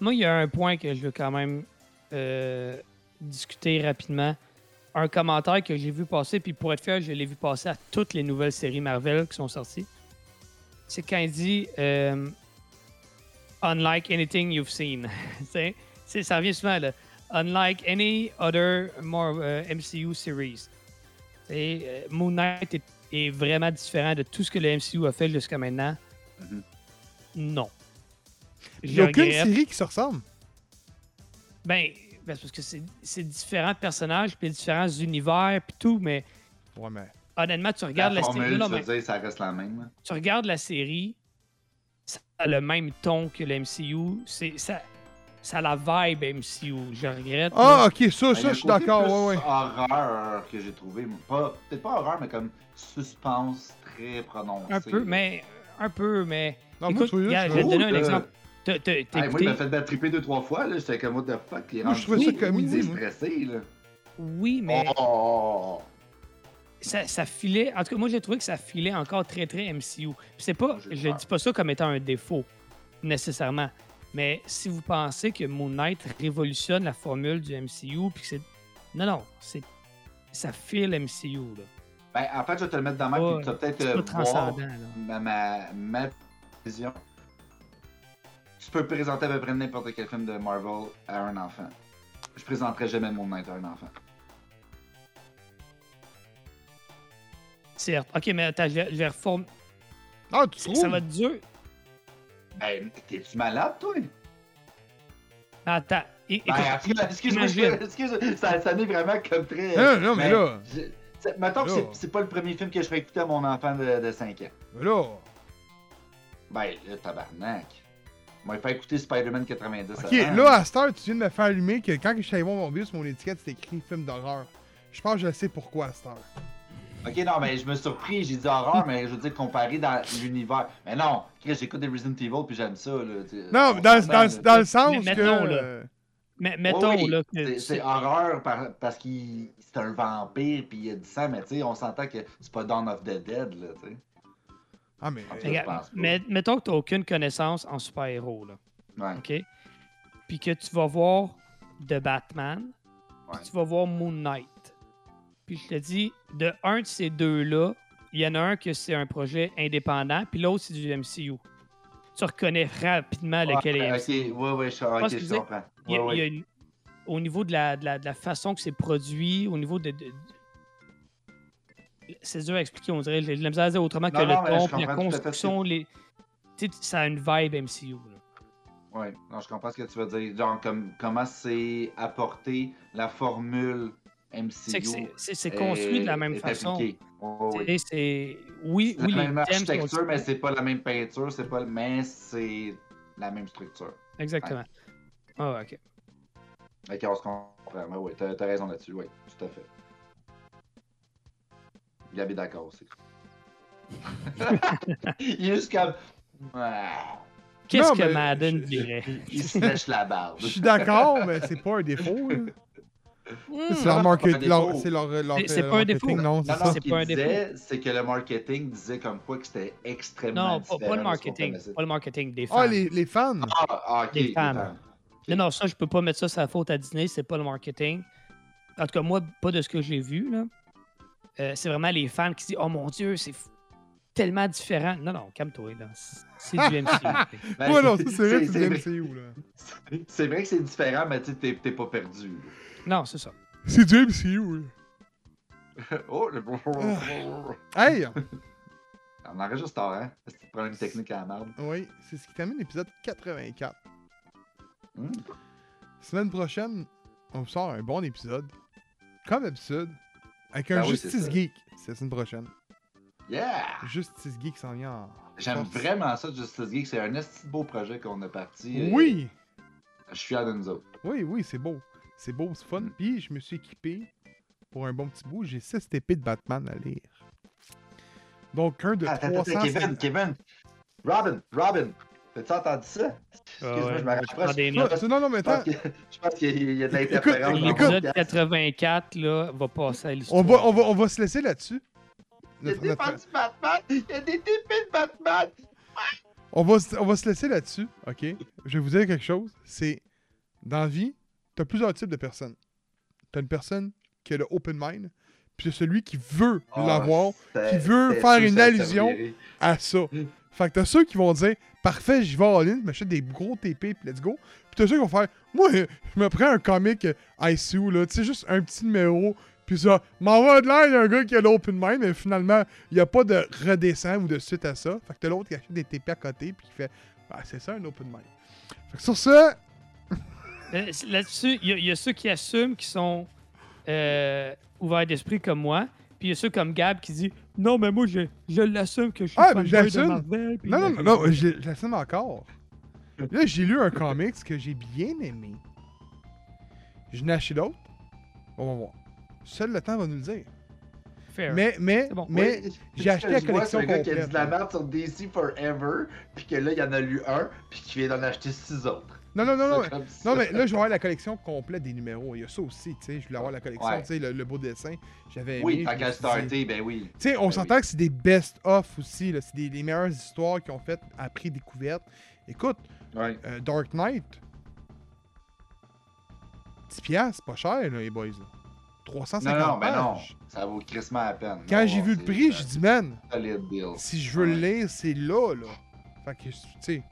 Moi, il y a un point que je veux quand même euh, discuter rapidement. Un commentaire que j'ai vu passer, puis pour être fier, je l'ai vu passer à toutes les nouvelles séries Marvel qui sont sorties. C'est quand il dit euh, Unlike anything you've seen. Ça revient souvent là. Unlike any other more, euh, MCU series. Euh, Moon Knight est, est vraiment différent de tout ce que le MCU a fait jusqu'à maintenant. Mhm. Non. Il n'y a aucune série qui se ressemble. Ben, parce que c'est c'est différents personnages, puis différents univers, puis tout, mais Ouais, mais. honnêtement, tu regardes la, série. formule, non, mais dire, ça reste la même. tu regardes la série, ça a le même ton que le MCU. C'est, ça, ça a la vibe MCU. Je regrette. Ah, ok, ça, Ben, ça, je suis d'accord. Ouais, ouais. horreur que j'ai trouvé. Pas, peut-être pas horreur, mais comme suspense très prononcé. un peu, mais. Un peu, mais. Non, moi, Écoute, je regarde, vais te donner un exemple. T'as, t'as- t'as Hey, moi, il m'a fait battre triper deux, trois fois. là. J'étais comme, what the fuck? Il est Moi, je rendu trouvais ça comédie, oui, stressé, là. Oui, mais Oh! ça, ça filait. En tout cas, moi, j'ai trouvé que ça filait encore très, très MCU. Puis c'est pas. J'ai Je peur. dis pas ça comme étant un défaut, nécessairement. Mais si vous pensez que Moon Knight révolutionne la formule du MCU, puis que c'est. Non, non, c'est. Ça file MCU, là. Ben, en fait, je vais te le mettre dans ma main, Ouais, puis tu vas peut-être C'est euh, pas voir transcendant, là. ma, ma, ma vision. Tu peux présenter à peu près n'importe quel film de Marvel à un enfant. Je présenterai jamais mon Knight à un enfant. Certes. Ok, mais attends, je vais, je vais Ah, tu trouves? ça va être dur. Ben, t'es-tu malade, toi? Attends. Ben, excuse- excuse-moi, imagine. excuse, ça, ça n'est vraiment comme très. Non, non, mais là- je- c'est- Mettons que Là. c'est- c'est pas le premier film que je ferais écouter à mon enfant de, de 5 ans. Mais là. Ben, là, tabarnak. Moi, il fait écouter Spider-Man 90 Ok, avant. là, à cette heure, tu viens de me faire allumer que quand je suis allé voir mon bus, mon étiquette, c'était écrit film d'horreur. Je pense que je sais pourquoi à cette heure. Ok, non, mais je me suis surpris, j'ai dit horreur, mais je veux dire comparé dans l'univers. Mais non, Chris, j'écoute des Resident Evil puis j'aime ça, là. Non, On dans, dans, là. dans le sens Mais que. mettons, là. euh, mais mettons, Oui, là, que c'est- horreur par- parce qu'il c'est un vampire puis il y a du sang, mais tu sais, on s'entend que c'est pas Dawn of the Dead, là, tu sais. Ah, mais. Regarde, pas. mais mettons que tu n'as aucune connaissance en super-héros, là. Ouais. OK? Puis que tu vas voir The Batman, puis Ouais. tu vas voir Moon Knight. Puis je te dis, de un de ces deux-là, il y en a un que c'est un projet indépendant, puis l'autre c'est du MCU. Tu reconnais rapidement lequel est Ok, ouais, ouais, je, ok, Parce que je comprends. Il y a- Ouais, il y a ouais. une- au niveau de la, de la- de la façon que c'est produit, au niveau de. de- de- C'est dur à expliquer, on dirait. J'ai de la misère à dire autrement que Non, le non, ton, la construction, les... tu sais, ça a une vibe MCU. là. Non, je comprends ce que tu veux dire. Genre, comme, comment c'est apporté la formule MCU. C'est construit de la même façon. Tu sais, C'est oui, C'est oui, la même architecture, mais c'est pas la même peinture, c'est pas mais c'est la même structure. Exactement. Ah, ouais, ok. Ok, on se comprend. Ouais, t'as t'as raison là-dessus, oui, tout à fait. Gab est d'accord aussi. Il est juste comme. Qu'est-ce Non, que Madden je- dirait? Il se lèche la barbe. Je suis d'accord, mais c'est pas un défaut. là. Hmm. C'est leur marketing. défaut. leur- C'est leur, leur, C'est- c'est leur pas un marketing, défaut. Non, Non, c'est non, ça. ce c'est qu'il pas un disait, c'est que le marketing disait comme quoi que c'était extrêmement Non, pas, le marketing. Pas le marketing des fans. Ah, les, les fans. Ah, ah, ok. Les fans. Non, non, ça, je peux pas mettre ça sur la faute à Disney, c'est pas le marketing. En tout cas, moi, pas de ce que j'ai vu, là. Euh, c'est vraiment les fans qui disent Oh mon Dieu, c'est tellement différent. Non, non, calme-toi. C'est du MCU. Ben, Ouais, non, c'est vrai que c'est du MCU, là. C'est vrai que c'est différent, mais tu sais, t'es- t'es pas perdu. là. non, c'est ça. C'est du MCU. Oh, le. Hey! On enregistre tard, hein? C'est un problème technique à la marde? Oui, c'est ce qui termine l'épisode 84. Hmm. Semaine prochaine, on vous sort un bon épisode. Comme d'habitude. Avec un Ben Justice. Geek. C'est la semaine prochaine. Yeah! Justice Geek s'en vient en. J'aime vraiment ça, Justice Geek. C'est un esti beau projet qu'on a parti. Oui! Je suis fier de nous autres. Oui, oui, c'est beau. C'est beau, c'est fun. Mm. Puis je me suis équipé pour un bon petit bout. J'ai 6 épées de Batman à lire. Donc un de Attends, attends, 300. Kevin, Kevin! Robin, Robin! T'as-tu entendu ça? Excuse-moi, ouais, je me rapproche. Non, non, mais attends. je pense qu'il y a de l'interférence. L'épisode podcast. 84, là, va passer à l'histoire. On va, on, va, on va se laisser là-dessus. Il y a des notre- fans du Batman! Il y a des épées de Batman! On va, se- on va se laisser là-dessus, ok? Je vais vous dire quelque chose. C'est, dans la vie, t'as plusieurs types de personnes. T'as une personne qui a le open mind, puis t'as celui qui veut Ah, l'avoir qui veut faire une allusion. à ça. Fait que t'as ceux qui vont dire, parfait, j'y vais en ligne, m'achète des gros TP, puis let's go. Puis t'as ceux qui vont faire, moi, je me prends un comic euh, ICU, là, tu sais, juste un petit numéro, puis ça, m'en va de l'air, il y a un gars qui a l'open mind, mais finalement, il a pas de redescend ou de suite à ça. Fait que t'as l'autre qui achète des TP à côté, puis qui fait, bah, c'est ça un open mind. Fait que sur ça, Euh, Là-dessus, il y, a- il y a ceux qui assument qui sont euh, ouverts d'esprit comme moi. Puis il y a ceux comme Gab qui dit Non, mais moi, je, je l'assume que je suis Ah, mais de l'assume. Marvel. non, non, non, non, je, l'assume encore. Là, j'ai lu un comics que j'ai bien aimé. Je n'ai acheté d'autres. On va voir. Seul le temps va nous le dire. fair. Mais, mais, bon. mais, Oui, j'ai acheté la collection C'est un gars qui a dit complète, de la merde sur DC Forever, puis que là, il y en a lu un, puis qui vient d'en acheter six autres. Non, non, non, non, comme ça. non, mais là, je vais avoir la collection complète des numéros. Il y a ça aussi, tu sais. Je voulais avoir la collection, Ouais. tu sais, le, le beau dessin. J'avais. Oui, me qu'à starter, ben oui. Tu sais, on Ben s'entend oui. que c'est des best-of aussi, là. C'est des, les meilleures histoires qu'ils ont faites après découverte. Écoute, Ouais. euh, Dark Knight, 10 piastres, pas cher, là, les boys. là. 350 Non, non, mais non. Ça vaut crissement la peine. Quand j'ai vu le prix, j'ai dit, man, si je veux le lire, c'est là, là. Fait que, tu sais,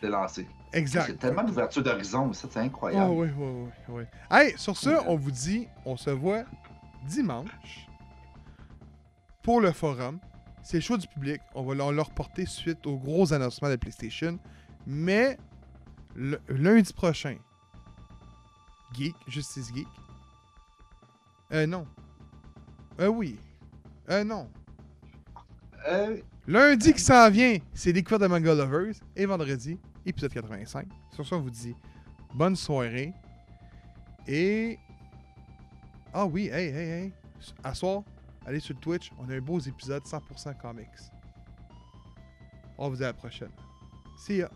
C'est lancé. Exact. C'est tellement d'ouverture d'horizon, ça, c'est incroyable. Oh, oui, oui, oui, oui. Hey, sur ce, on vous dit, on se voit dimanche pour le forum. C'est le choix du public. On va leur, leur reporter suite aux gros annoncements de PlayStation. Mais le- lundi prochain, Geek, Justice Geek. Euh, non. Euh, oui. Euh, non. Euh, Lundi qui s'en vient, c'est découverte de Manga Lovers. Et vendredi, épisode 85. Sur ce, on vous dit bonne soirée. Et. Ah oui, hey, hey, hey. À soir, allez sur Twitch. On a un beau épisode 100% comics. On vous dit à la prochaine. See ya.